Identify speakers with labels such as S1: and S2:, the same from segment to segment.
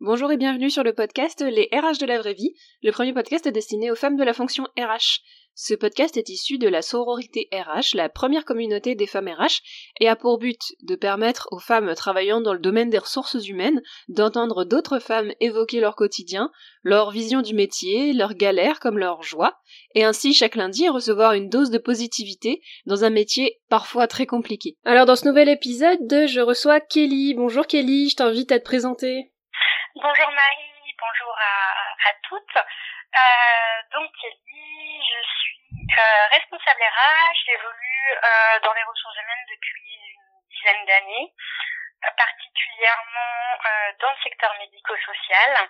S1: Bonjour et bienvenue sur le podcast Les RH de la vraie vie, le premier podcast destiné aux femmes de la fonction RH. Ce podcast est issu de la sororité RH, la première communauté des femmes RH, et a pour but de permettre aux femmes travaillant dans le domaine des ressources humaines d'entendre d'autres femmes évoquer leur quotidien, leur vision du métier, leurs galères comme leurs joies, et ainsi chaque lundi recevoir une dose de positivité dans un métier parfois très compliqué. Alors dans ce nouvel épisode, je reçois Kelly. Bonjour Kelly, je t'invite à te présenter.
S2: Bonjour Marie, bonjour à, toutes. Euh, donc Kelly, je suis euh, responsable RH, j'évolue euh, dans les ressources humaines depuis une dizaine d'années, particulièrement dans le secteur médico-social.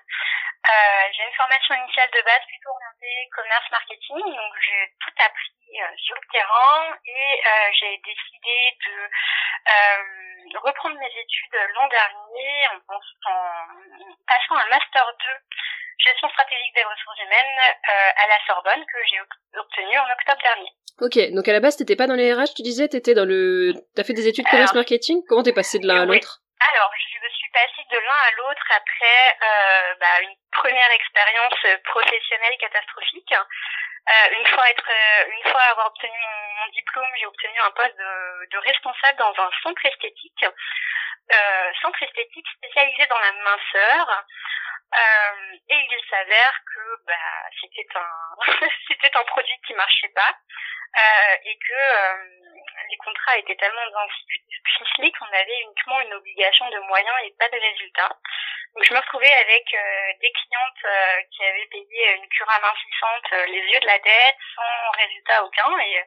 S2: j'ai une formation initiale de base plutôt orientée commerce marketing, donc j'ai tout appris sur le terrain et j'ai décidé de reprendre mes études l'an dernier en, en, passant un master 2 gestion stratégique des ressources humaines euh, à la Sorbonne que j'ai obtenu en octobre dernier.
S1: Ok, donc à la base t'étais pas dans les RH, tu disais t'étais dans le, t'as fait des études de commerce marketing? Comment t'es passé de l'un à l'autre
S2: Alors je me suis passée de l'un à l'autre après euh, bah, une première expérience professionnelle catastrophique. Euh, une fois être, euh, une fois avoir obtenu mon, diplôme, j'ai obtenu un poste de, de, responsable dans un centre esthétique, euh, centre esthétique spécialisé dans la minceur. Euh, et il s'avère que bah, c'était un c'était un produit qui marchait pas euh, et que euh, les contrats étaient tellement ficelés qu'on avait uniquement une obligation de moyens et pas de résultats. Donc je me retrouvais avec euh, des clientes euh, qui avaient payé une cure amincissante les yeux de la tête sans résultat aucun et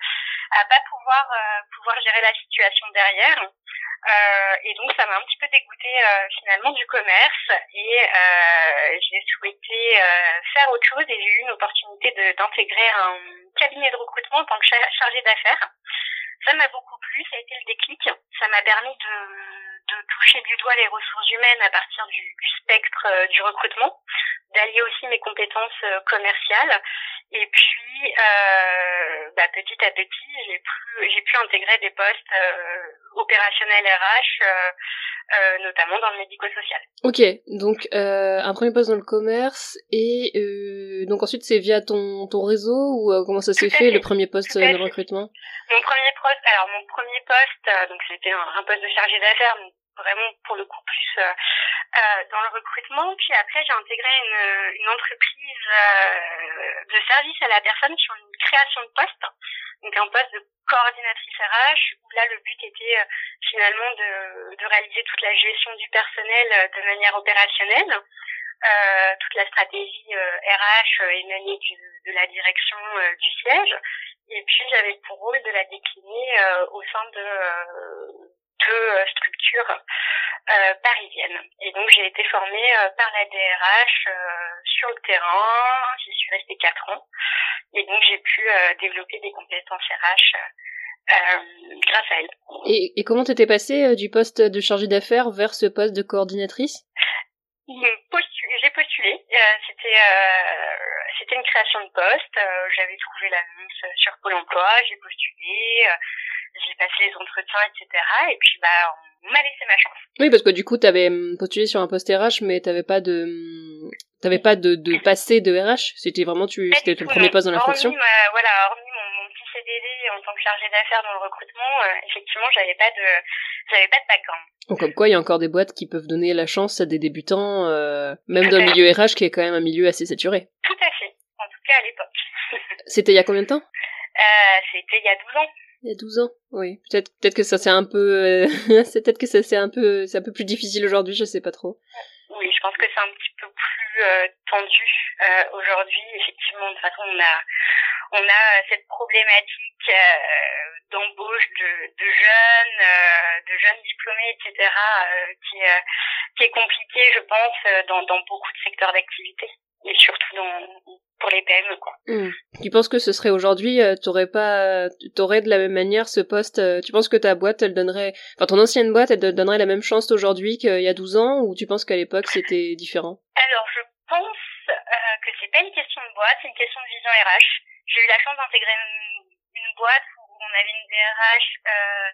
S2: à pas pouvoir pouvoir gérer la situation derrière. Euh, et donc ça m'a un petit peu dégoûté euh, finalement du commerce et euh, j'ai souhaité faire autre chose et j'ai eu une opportunité d'intégrer un cabinet de recrutement en tant que chargé d'affaires. Ça m'a beaucoup plu, ça a été le déclic. Ça m'a permis de, de, toucher du doigt les ressources humaines à partir du, du spectre du recrutement, d'allier aussi mes compétences commerciales et puis, euh, bah, petit à petit, j'ai pu, pu intégrer des postes opérationnels RH, euh, euh, notamment dans le médico-social.
S1: Ok, donc euh, un premier poste dans le commerce et euh, donc ensuite c'est via ton ton réseau ou comment ça s'est fait, le premier poste de recrutement?
S2: Mon premier poste, alors mon premier poste, donc c'était un, un, poste de chargé d'affaires, vraiment pour le coup plus euh, euh, dans le recrutement. Puis après, j'ai intégré une, entreprise euh, de service à la personne sur une création de poste, donc un poste de coordinatrice RH, où là le but était finalement de, de réaliser toute la gestion du personnel de manière opérationnelle. Toute la stratégie RH émanée du, de la direction du siège. Et puis j'avais pour rôle de la décliner au sein de deux euh, structures euh, parisiennes. Et donc j'ai été formée euh, par la DRH sur le terrain, j'y suis restée quatre ans, et donc j'ai pu développer des compétences RH grâce à elle.
S1: Et, et comment t'étais passée du poste de chargée d'affaires vers ce poste de coordinatrice?
S2: J'ai postulé. c'était c'était une création de poste. J'avais trouvé l'annonce sur Pôle Emploi. J'ai postulé j'ai passé les entretiens, etc. Et puis bah on m'a laissé ma chance.
S1: Oui, parce que du coup, t'avais hum, postulé sur un poste RH, mais t'avais pas de hum, t'avais pas de, de passé de RH. C'était vraiment tu c'était ton premier poste dans la fonction.
S2: voilà, hormis mon, mon, petit CDD en tant que chargé d'affaires dans le recrutement, euh, effectivement, j'avais pas de j'avais pas de background.
S1: Donc comme quoi, il y a encore des boîtes qui peuvent donner la chance à des débutants, euh, même dans le milieu RH qui est quand même un milieu assez saturé.
S2: Tout à fait. En tout cas à l'époque.
S1: c'était il y a combien de temps?
S2: Euh, C'était il y a 12 ans.
S1: Il y a 12 ans, oui. Peut-être peut-être que ça c'est un peu euh, c'est peut-être que ça c'est un peu c'est un peu plus difficile aujourd'hui, je sais pas trop.
S2: Oui, je pense que c'est un petit peu plus euh, tendu euh, aujourd'hui. Effectivement, de toute façon, on a on a cette problématique d'embauche de, de jeunes, de jeunes diplômés, etc., qui, qui est compliquée, je pense, dans, dans beaucoup de secteurs d'activité et surtout dans, pour les PME quoi.
S1: Hmm. Tu penses que ce serait aujourd'hui, euh, t'aurais pas, t'aurais de la même manière ce poste. Euh, tu penses que ta boîte, elle donnerait, enfin ton ancienne boîte, elle te donnerait la même chance aujourd'hui qu'il y a 12 ans, ou tu penses qu'à l'époque c'était différent?
S2: Alors je pense euh, que c'est pas une question de boîte, c'est une question de vision RH. J'ai eu la chance d'intégrer une, une, boîte où on avait une DRH euh,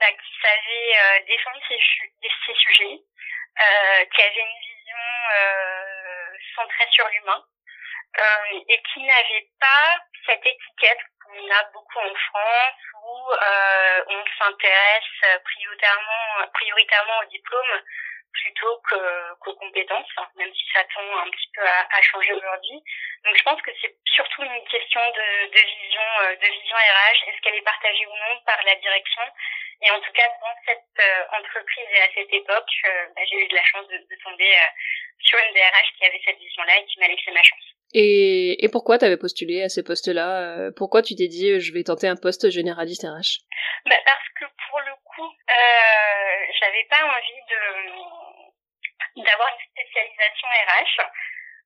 S2: bah, qui savait défendre ses, ses sujets, qui avait une vision centrée sur l'humain et qui n'avait pas cette étiquette qu'on a beaucoup en France où on s'intéresse prioritairement, prioritairement au diplôme plutôt qu'aux compétences, hein, même si ça tend un petit peu à, à changer aujourd'hui. Donc je pense que c'est surtout une question de, de vision, euh, de vision RH. Est-ce qu'elle est partagée ou non par la direction Et en tout cas, dans cette euh, entreprise et à cette époque, euh, bah, j'ai eu de la chance de, de tomber sur une DRH qui avait cette vision-là et qui m'a laissé ma chance.
S1: Et, et pourquoi tu avais postulé à ces postes-là Pourquoi tu t'es dit je vais tenter un poste généraliste RH
S2: bah Parce que pour le coup, euh, j'avais pas envie de d'avoir une spécialisation RH.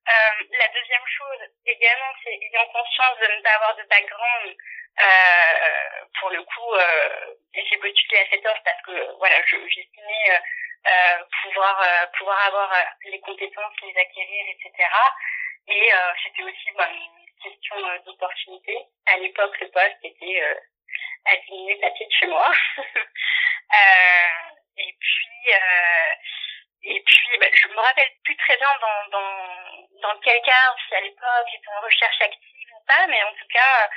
S2: Euh, la deuxième chose également, c'est ayant conscience de ne pas avoir de background. Euh, pour le coup, euh, j'ai postulé à cette offre parce que voilà, j'estimais euh, euh, pouvoir euh, pouvoir avoir les compétences, les acquérir, etc. Et c'était aussi bah, une question d'opportunité. À l'époque, le poste était à 10 minutes à de chez moi. Et puis, et puis, bah, je me rappelle plus très bien dans, dans, dans quel cas, si à l'époque j'étais en recherche active ou pas, mais en tout cas,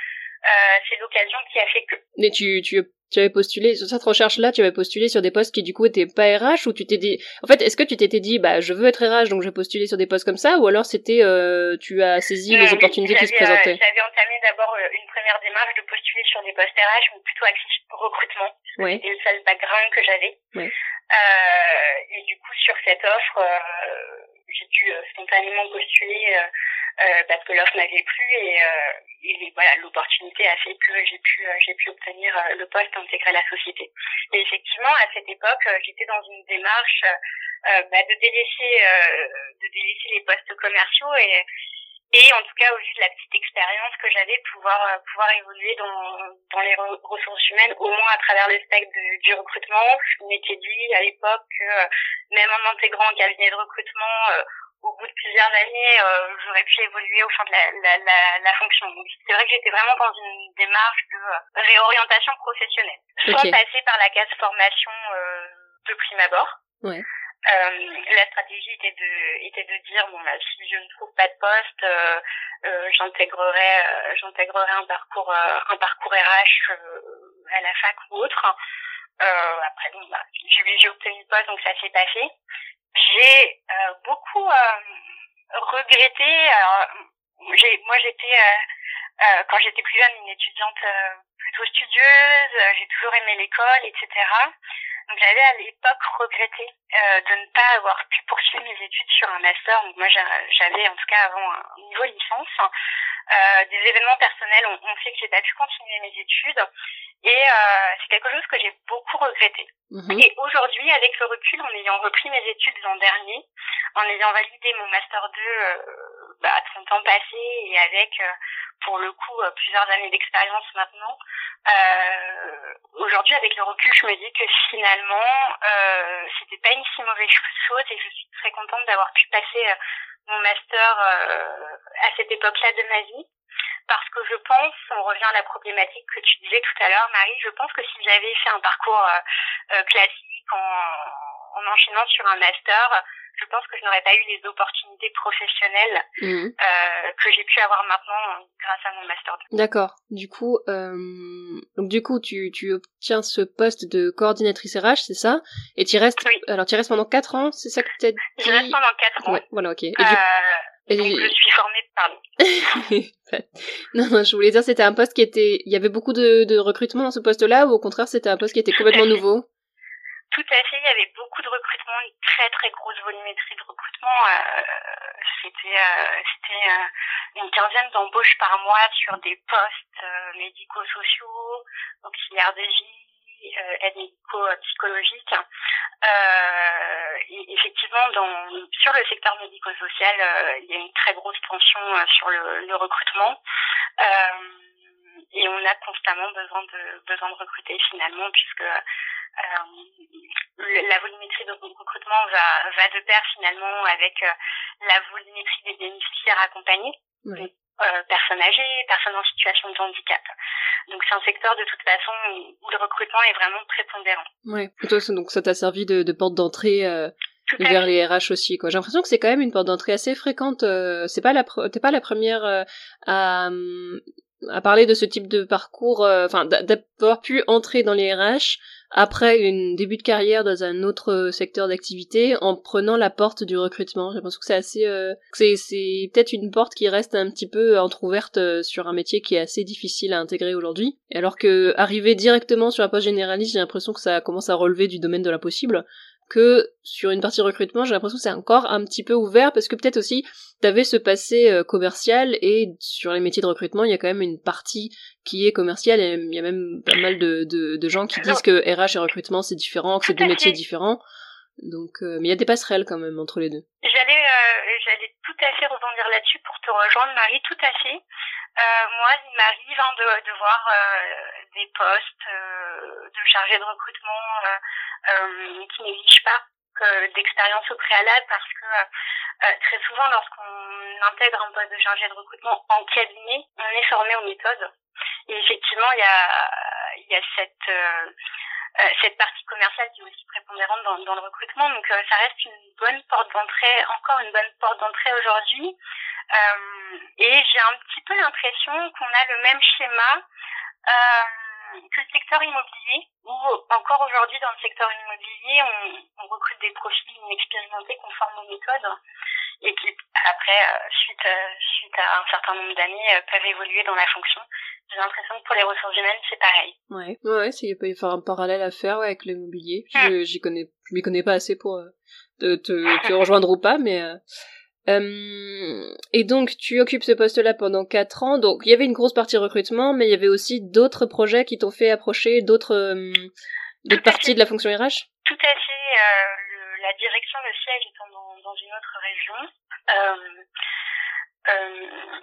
S2: euh, c'est l'occasion qui a fait que.
S1: Mais tu, tu, tu avais postulé sur cette recherche-là, tu avais postulé sur des postes qui du coup étaient pas RH ou tu t'es dit, en fait, est-ce que tu t'étais dit, bah, je veux être RH donc je vais postuler sur des postes comme ça, ou alors c'était, euh, tu as saisi les opportunités qui se présentaient.
S2: Euh, j'avais entamé d'abord euh, une première démarche de postuler sur des postes RH, mais plutôt axé recrutement. Ouais. C'était le seul background que j'avais. Ouais. Euh, et du coup, sur cette offre, euh, j'ai dû spontanément postuler euh, parce que l'offre m'avait plu et, euh, et voilà l'opportunité a fait que j'ai pu euh, j'ai pu obtenir le poste intégré à la société. Et effectivement à cette époque j'étais dans une démarche bah, de délaisser de délaisser les postes commerciaux et et en tout cas au vu de la petite expérience que j'avais pouvoir pouvoir évoluer dans dans les ressources humaines au moins à travers le spectre du recrutement je m'étais dit à l'époque que même en intégrant un cabinet de recrutement au bout de plusieurs années, euh, j'aurais pu évoluer au sein de la, la, la, la fonction. Donc c'est vrai que j'étais vraiment dans une démarche de euh, réorientation professionnelle. Soit passer par la case formation euh, de prime abord. Ouais. Euh, la stratégie était de était de dire bon bah, si je ne trouve pas de poste euh, euh, j'intégrerai euh, j'intégrerai un parcours un parcours RH à la fac ou autre après bon bah j'ai obtenu le poste donc ça s'est passé j'ai euh, beaucoup euh, regretté. Alors, moi, j'étais euh, quand j'étais plus jeune une étudiante plutôt studieuse. J'ai toujours aimé l'école, etc. J'avais à l'époque regretté de ne pas avoir pu poursuivre mes études sur un master. Donc moi j'avais en tout cas avant un niveau licence. Euh, des événements personnels ont, ont fait que j'ai pas pu continuer mes études et euh, c'est quelque chose que j'ai beaucoup regretté. Mhm. Et aujourd'hui, avec le recul, en ayant repris mes études l'an dernier, en ayant validé mon master 2 euh, bah, à 30 ans passés et avec, euh, pour le coup, euh, plusieurs années d'expérience maintenant, euh, aujourd'hui, avec le recul, je me dis que finalement, euh, c'était pas une si mauvaise chose et je suis très contente d'avoir pu passer mon master à cette époque-là de ma vie parce que je pense, on revient à la problématique que tu disais tout à l'heure, Marie, je pense que si j'avais fait un parcours euh, euh, classique en, en enchaînant sur un master, je pense que je n'aurais pas eu les opportunités professionnelles mmh. euh, que j'ai pu avoir maintenant grâce à mon master.
S1: D'accord. Du coup, euh, donc du coup, tu, tu obtiens ce poste de coordinatrice RH, c'est ça? Et tu restes. Oui. Alors, tu restes pendant 4 ans, c'est ça que tu as dit
S2: Je reste pendant 4 ans.
S1: Ouais, voilà, ok. Et
S2: du... Et donc, je suis formée, pardon.
S1: non, non, je voulais dire, c'était un poste qui était, il y avait beaucoup de, de recrutement dans ce poste-là, ou au contraire, c'était un poste qui était complètement nouveau?
S2: Tout à fait, il y avait beaucoup de recrutement, une très très grosse volumétrie de recrutement. Euh, c'était euh, c'était euh, une quinzaine d'embauches par mois sur des postes euh, médico-sociaux, auxiliaires de vie, aide médico-psychologique. Euh, effectivement, dans, sur le secteur médico-social, euh, il y a une très grosse tension euh, sur le, le recrutement. et on a constamment besoin de, besoin de recruter finalement, puisque la volumétrie de recrutement va, va de pair finalement avec la volumétrie des bénéficiaires accompagnés. Euh, personnes âgées, personnes en situation de handicap. Donc c'est un secteur de toute façon où le recrutement est vraiment prépondérant.
S1: Et toi, donc ça t'a servi de, de porte d'entrée euh, vers les RH aussi. J'ai l'impression que c'est quand même une porte d'entrée assez fréquente. Euh, c'est pas la t'es pas la première à à parler de ce type de parcours, enfin d'avoir pu entrer dans les RH après un début de carrière dans un autre secteur d'activité en prenant la porte du recrutement. J'ai l'impression que c'est assez, euh, c'est c'est peut-être une porte qui reste un petit peu entrouverte sur un métier qui est assez difficile à intégrer aujourd'hui. Alors que arriver directement sur un poste généraliste, j'ai l'impression que ça commence à relever du domaine de l'impossible que sur une partie recrutement, j'ai l'impression que c'est encore un petit peu ouvert parce que peut-être aussi t'avais ce passé euh, commercial et sur les métiers de recrutement, il y a quand même une partie qui est commerciale et il y a même pas mal de, de, de gens qui disent que RH et recrutement c'est différent, que c'est deux métiers différents. Donc, euh, mais il y a des passerelles quand même entre les deux.
S2: J'allais, euh, j'allais tout à fait rebondir là-dessus pour te rejoindre, Marie, tout à fait. Euh, moi, il m'arrive hein, de, de voir des postes de chargé de recrutement euh, qui n'exige pas d'expérience au préalable parce que euh, très souvent lorsqu'on intègre un poste de chargé de recrutement en cabinet, on est formé aux méthodes. Et effectivement, il y a, il y a cette euh, euh, cette partie commerciale qui est aussi prépondérante dans, le recrutement. Donc ça reste une bonne porte d'entrée, encore une bonne porte d'entrée aujourd'hui. et j'ai un petit peu l'impression qu'on a le même schéma. Euh, que le secteur immobilier, où encore aujourd'hui dans le secteur immobilier, on, on recrute des profils inexpérimentés conformes aux méthodes et qui après, euh, suite, euh, suite à un certain nombre d'années, euh, peuvent évoluer dans la fonction. J'ai l'impression que pour les ressources humaines, c'est pareil.
S1: Ouais, ouais, il peut y avoir un parallèle à faire ouais, avec l'immobilier. Je, j'y connais, je m'y connais pas assez pour te, te, te rejoindre ou pas, mais euh, et donc tu occupes ce poste-là pendant quatre ans. Donc il y avait une grosse partie recrutement, mais il y avait aussi d'autres projets qui t'ont fait approcher d'autres euh, parties de la fonction RH.
S2: Tout à fait. Euh, la direction, le siège étant dans, dans une autre région.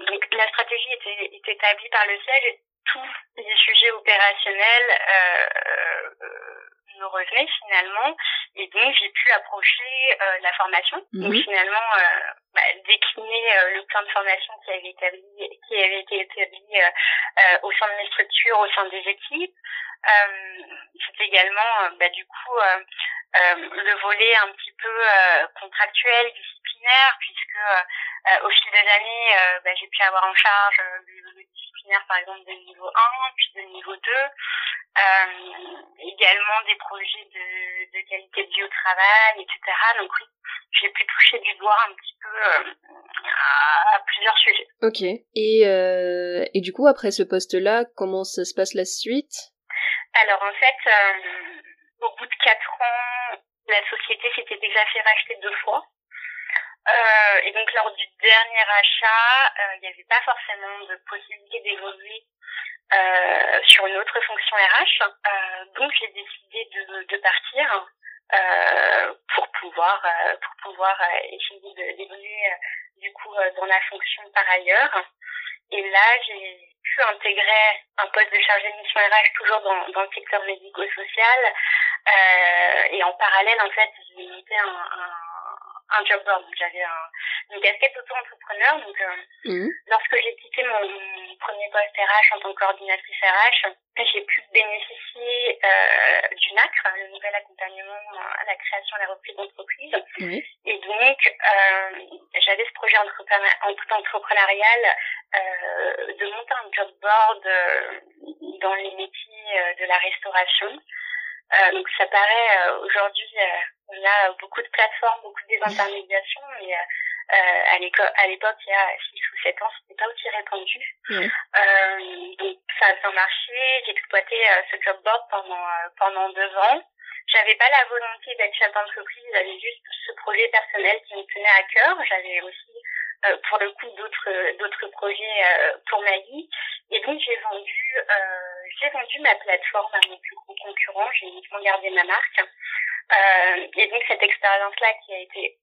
S2: donc la stratégie était, était, établie par le siège et tous les sujets opérationnels me revenaient finalement. Et donc j'ai pu approcher la formation. Donc mhm. finalement bah, décliner euh, le plan de formation qui avait, établi, qui avait été établi euh, euh, au sein de mes structures, au sein des équipes. C'est également bah, du coup le volet un petit peu contractuel, disciplinaire, puisque au fil des années, bah, j'ai pu avoir en charge le disciplinaire par exemple de niveau 1, puis de niveau 2, également des projets de, de qualité de vie au travail, etc. Donc oui, j'ai pu toucher du doigt un petit peu euh, à, plusieurs sujets.
S1: Ok. Et, euh, et du coup, après ce poste-là, comment ça se passe la suite?
S2: Alors en fait, euh, au bout de quatre ans, la société s'était déjà fait racheter deux fois. Euh, et donc lors du dernier achat, euh, il n'y avait pas forcément de possibilité d'évoluer euh, sur une autre fonction RH. donc j'ai décidé de, de partir euh, pour pouvoir euh, pour pouvoir euh, essayer d'évoluer du coup dans la fonction par ailleurs. Et là, j'ai pu intégrer un poste de chargé de mission RH toujours dans, dans le secteur médico-social. Euh, et en parallèle, en fait, j'ai monté un, un, un job board. J'avais un, une casquette auto-entrepreneur. Donc, euh, mmh. lorsque j'ai quitté mon, premier poste RH en tant que coordinatrice RH, j'ai pu bénéficier euh, du NACRE, le nouvel accompagnement à la création et la reprise d'entreprise. Mmh. Et donc, euh, j'avais ce projet entrepreneurial euh, de monter un job board euh, dans les métiers euh, de la restauration. Euh, donc ça paraît aujourd'hui on a beaucoup de plateformes, beaucoup de désintermédiation, mais euh, à l'époque, il y a 6 ou 7 ans, c'était pas aussi répandu. Euh, donc ça a bien marché. J'ai exploité euh, ce job board pendant euh, pendant deux ans. J'avais pas la volonté d'être chef d'entreprise, j'avais juste ce projet personnel qui me tenait à cœur. J'avais aussi euh, pour le coup d'autres d'autres projets pour ma vie. Et donc j'ai vendu j'ai vendu ma plateforme à mon plus gros concurrent. J'ai uniquement gardé ma marque. Euh, et donc cette expérience-là qui a été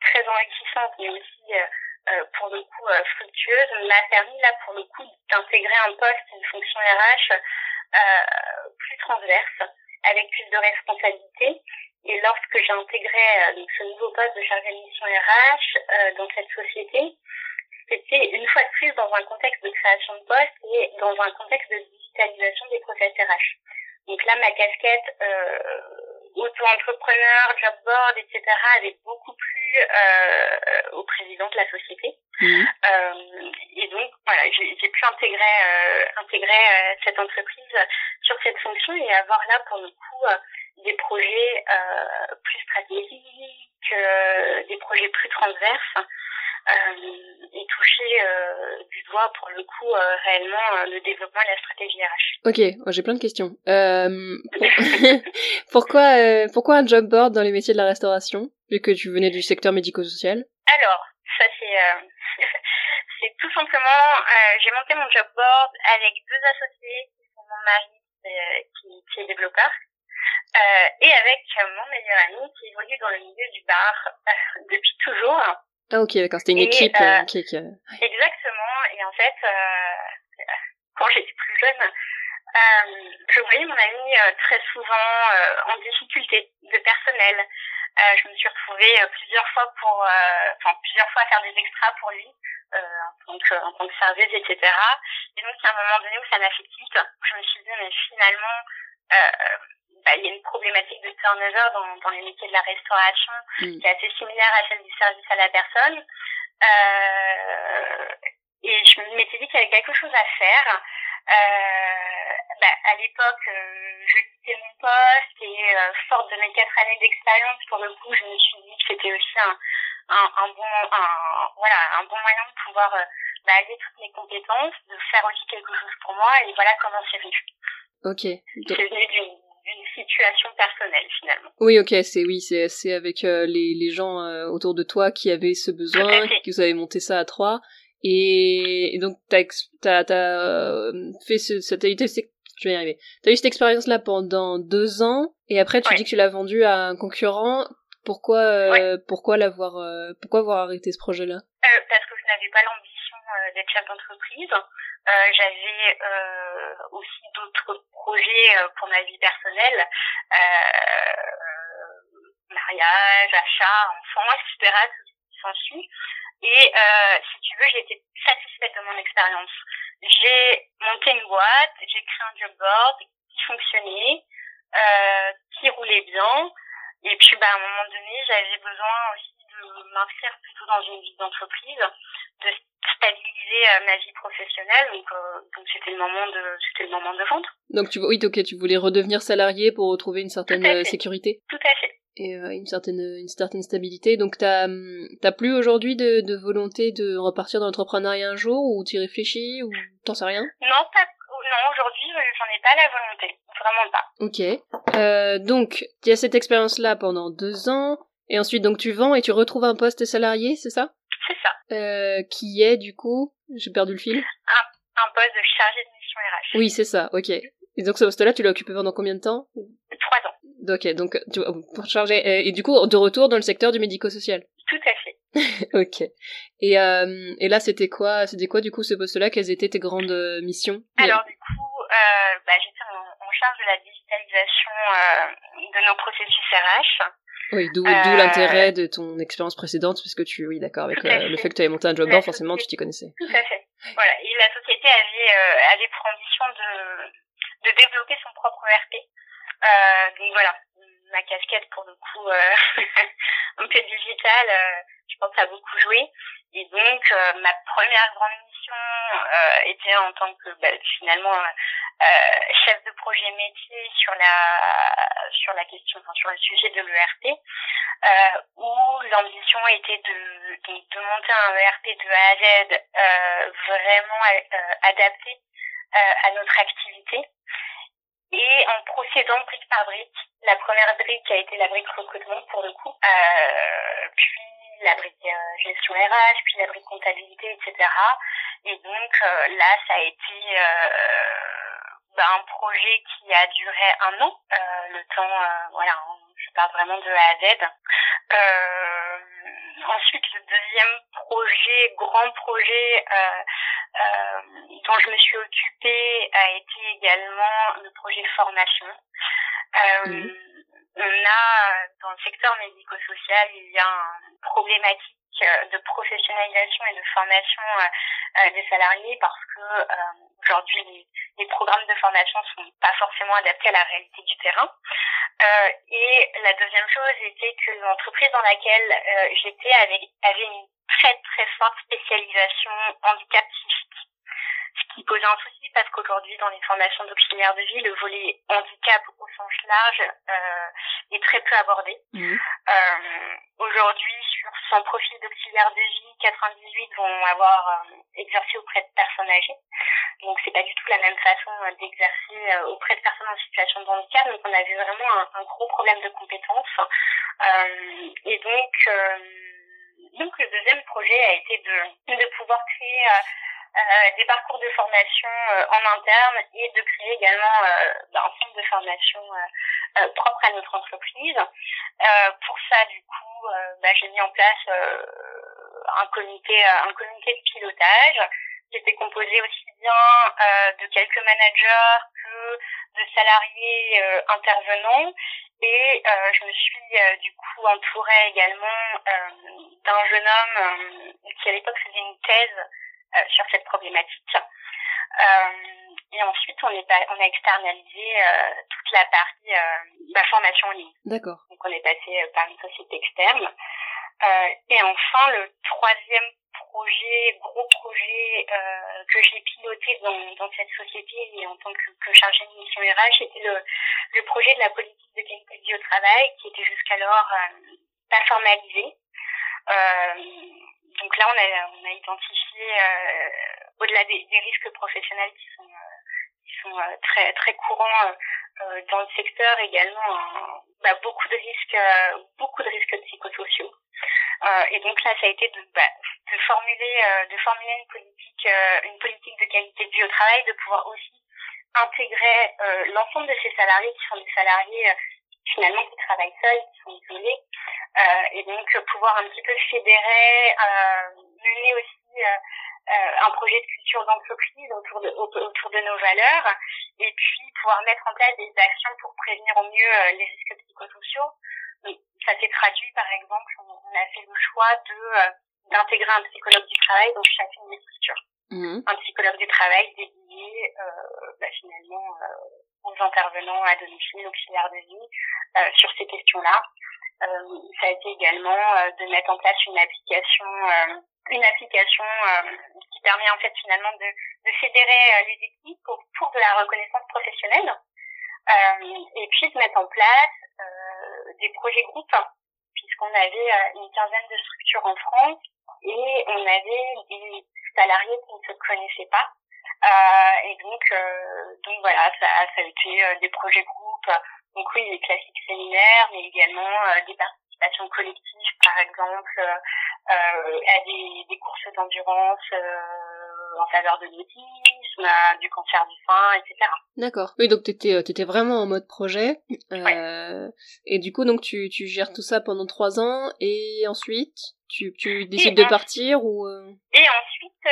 S2: très enrichissante, mais aussi euh, euh pour le coup euh, fructueuse, m'a permis là pour le coup d'intégrer un poste, une fonction RH euh, plus transverse, avec plus de responsabilités. Et lorsque j'ai intégré donc ce nouveau poste de chargé de mission RH dans cette société, c'était une fois de plus dans un contexte de création de poste et dans un contexte de digitalisation des process RH. Donc là, ma casquette euh, auto-entrepreneur, job board, etc. avait beaucoup plu euh, au président de la société.
S1: Mhm.
S2: Euh, et donc voilà, j'ai j'ai pu intégrer euh, intégrer euh, cette entreprise sur cette fonction et avoir là pour le coup euh, des projets euh, plus stratégiques, euh, des projets plus transverses euh, et toucher euh, du doigt pour le coup euh, réellement euh, le développement et la stratégie RH.
S1: Ok, oh, j'ai plein de questions. Euh, pour- pourquoi, euh, pourquoi un job board dans les métiers de la restauration, vu que tu venais du secteur médico-social?
S2: Alors, ça c'est euh, c'est tout simplement euh, j'ai monté mon job board avec deux associés qui sont mon mari euh, qui, qui est développeur euh, et avec euh, mon meilleur ami qui évolue dans le milieu du bar euh, depuis toujours.
S1: Ah ok, d'accord, c'était une
S2: Et,
S1: équipe
S2: euh,
S1: euh, qui, qui-
S2: Exactement. Et en fait, euh, quand j'étais plus jeune, euh, je voyais mon ami euh, très souvent euh, en difficulté de personnel. Euh, je me suis retrouvée euh, plusieurs fois pour, euh, enfin plusieurs fois à faire des extras pour lui euh, en tant que en tant que serveuse, etc. Et donc, il y a un moment donné où ça m'a fait tilt. Je me suis dit, mais finalement, euh, bah, il y a une problématique de turnover dans, dans les métiers de la restauration
S1: Mm.
S2: qui est assez similaire à celle du service à la personne. Euh, et je m'étais dit qu'il y avait quelque chose à faire. Euh, bah, à l'époque, euh, je quittais mon poste et euh, forte de mes quatre années d'expérience, pour le coup, je me suis dit que c'était aussi un, un, un bon, un, voilà, un bon moyen de pouvoir bah, allier toutes mes compétences, de faire aussi quelque chose pour moi. Et voilà comment c'est venu.
S1: Ok.
S2: C'est venu d'une d'une situation personnelle finalement.
S1: oui, ok, c'est oui, c'est c'est avec euh, les, les gens euh, autour de toi qui avaient ce besoin, que vous avez monté ça à trois, et, et donc t'as t'as t'as euh, fait ce, cette- je vais y arriver. T'as eu cette expérience là pendant deux ans, et après tu
S2: Ouais.
S1: dis que tu l'as vendu à un concurrent. Pourquoi euh, pourquoi l'avoir euh, pourquoi avoir arrêté ce projet là
S2: Euh, parce que je n'avais pas l'ambition euh, d'être chef d'entreprise. Euh, J'avais euh, aussi d'autres projets euh, pour ma vie personnelle, mariage, achat, enfants, etc. Tout ce qui s'ensuit. Et si tu veux, été satisfaite de mon expérience. J'ai monté une boîte, j'ai créé un job board qui fonctionnait, euh, qui roulait bien. Et puis, bah, à un moment donné, j'avais besoin aussi de m'inscrire plutôt dans une vie d'entreprise, de stabiliser euh, ma vie professionnelle. Donc, euh, donc c'était le moment de, c'était le moment de vendre.
S1: Donc tu oui, ok, tu voulais redevenir salarié pour retrouver une certaine
S2: Tout
S1: euh, sécurité
S2: Tout à fait.
S1: et euh, une certaine une certaine stabilité. Donc t'as hum, t'as plus aujourd'hui de, de volonté de repartir dans l'entrepreneuriat un jour ou t'y réfléchis ou t'en sais rien?
S2: Non, pas, non, aujourd'hui, je- j'en ai pas la volonté. Vraiment pas.
S1: Ok. Euh, donc il y a cette expérience là pendant deux ans et ensuite donc tu vends et tu retrouves un poste salarié, c'est ça?
S2: C'est ça.
S1: euh, Qui est du coup j'ai perdu le fil.
S2: Un poste de chargé de mission RH.
S1: Oui c'est ça. Ok. Et donc ce poste là tu l'as occupé pendant combien de temps?
S2: Trois ans.
S1: Ok donc tu, pour charger euh, et du coup de retour dans le secteur du médico-social.
S2: Tout à fait.
S1: Ok. Et, euh, et là, c'était quoi, c'était quoi du coup ce poste-là? Quelles étaient tes grandes euh, missions?
S2: Alors du coup, euh, bah, j'étais en, en charge de la digitalisation euh, de nos processus RH.
S1: Oui, d'où
S2: Euh,
S1: d'où l'intérêt de ton expérience précédente, puisque tu, oui, d'accord, avec euh, le
S2: fait.
S1: que tu avais monté un job board, forcément, tu t'y connaissais.
S2: Tout à fait. Voilà. Et la société avait, euh, avait pour ambition de, de développer son propre ERP. Euh, donc voilà, ma casquette pour le coup euh, un peu digitale, euh, je pense a beaucoup joué. Et donc euh, ma première grande mission était en tant que bah, finalement chef de projet métier sur la sur la question, enfin, sur le sujet de l'ERP, où l'ambition était de, de monter un ERP de A à Z vraiment adapté à notre activité et en procédant brique par brique. La première brique a été la brique recrutement pour le coup, euh, puis la brique euh, gestion RH, puis la brique comptabilité, etc. Et donc euh, là, ça a été euh, bah, un projet qui a duré un an, le temps, voilà, je parle vraiment de A à Z. Ensuite, le deuxième projet, grand projet euh, euh, dont je me suis occupée a été également le projet formation. Euh,
S1: Mhm.
S2: On a dans le secteur médico-social, il y a une problématique de professionnalisation et de formation des salariés parce que aujourd'hui les, les, programmes de formation sont pas forcément adaptés à la réalité du terrain. et la deuxième chose était que l'entreprise dans laquelle j'étais avait, avait une très très forte spécialisation handicap psychique ce qui pose un souci parce qu'aujourd'hui, dans les formations d'auxiliaires de vie, le volet handicap au sens large euh, est très peu abordé. Mmh. Euh, aujourd'hui, sur 100 profils d'auxiliaires de vie, 98 vont avoir euh, exercé auprès de personnes âgées. Donc, c'est pas du tout la même façon euh, d'exercer euh, auprès de personnes en situation de handicap. Donc, on avait vraiment un, gros problème de compétences. et donc, donc, le deuxième projet a été de, de pouvoir créer des parcours de formation euh, en interne et de créer également euh, bah, un centre de formation propre à notre entreprise. pour ça, du coup, bah, j'ai mis en place un comité, un comité de pilotage qui était composé aussi bien de quelques managers que de salariés intervenants et je me suis du coup entourée également d'un jeune homme qui à l'époque faisait une thèse euh, sur cette problématique. Euh, et ensuite, on, est, on a externalisé euh, toute la partie bah, formation en ligne.
S1: D'accord.
S2: Donc, on est passé par une société externe. et enfin, le troisième projet, gros projet que j'ai piloté dans, dans cette société et en tant que, que chargée de mission RH, c'était le, le projet de la politique de qualité de vie au travail qui était jusqu'alors pas formalisé. Donc là, on a, on a identifié, euh, au-delà des, risques professionnels qui sont, euh, qui sont euh, très, très courants dans le secteur, également bah, beaucoup de risques, beaucoup de risques psychosociaux. et donc là, ça a été de, bah, de formuler, de formuler une politique, une politique de qualité de vie au travail, de pouvoir aussi intégrer l'ensemble de ces salariés qui sont des salariés finalement qui travaillent seuls, qui sont isolés, euh, et donc pouvoir un petit peu fédérer, euh, mener aussi euh, euh, un projet de culture d'entreprise autour de, autour de nos valeurs, et puis pouvoir mettre en place des actions pour prévenir au mieux euh, les risques psychosociaux. Ça s'est traduit, par exemple, on, a fait le choix de d'intégrer un psychologue du travail dans chacune des structures. Mmh. Un psychologue du travail dédié bah, finalement aux intervenants à domicile, auxiliaires de vie, euh, sur ces questions-là. Euh, ça a été également euh, de mettre en place une application, une application qui permet en fait finalement de, de fédérer les équipes pour, de la reconnaissance professionnelle, et puis de mettre en place des projets groupes, puisqu'on avait une quinzaine de structures en France et on avait des salariés qui ne se connaissaient pas euh, et donc, euh, donc voilà, ça, a été euh, des projets groupes. Donc oui, les classiques séminaires, mais également des participations collectives, par exemple, à des, des courses d'endurance en faveur de l'autisme, du cancer du sein, etc.
S1: D'accord. Oui, donc t'étais étais vraiment en mode projet. Euh, Et du coup, donc tu, tu gères tout ça pendant trois ans et ensuite tu, tu décides de partir ou
S2: Et ensuite,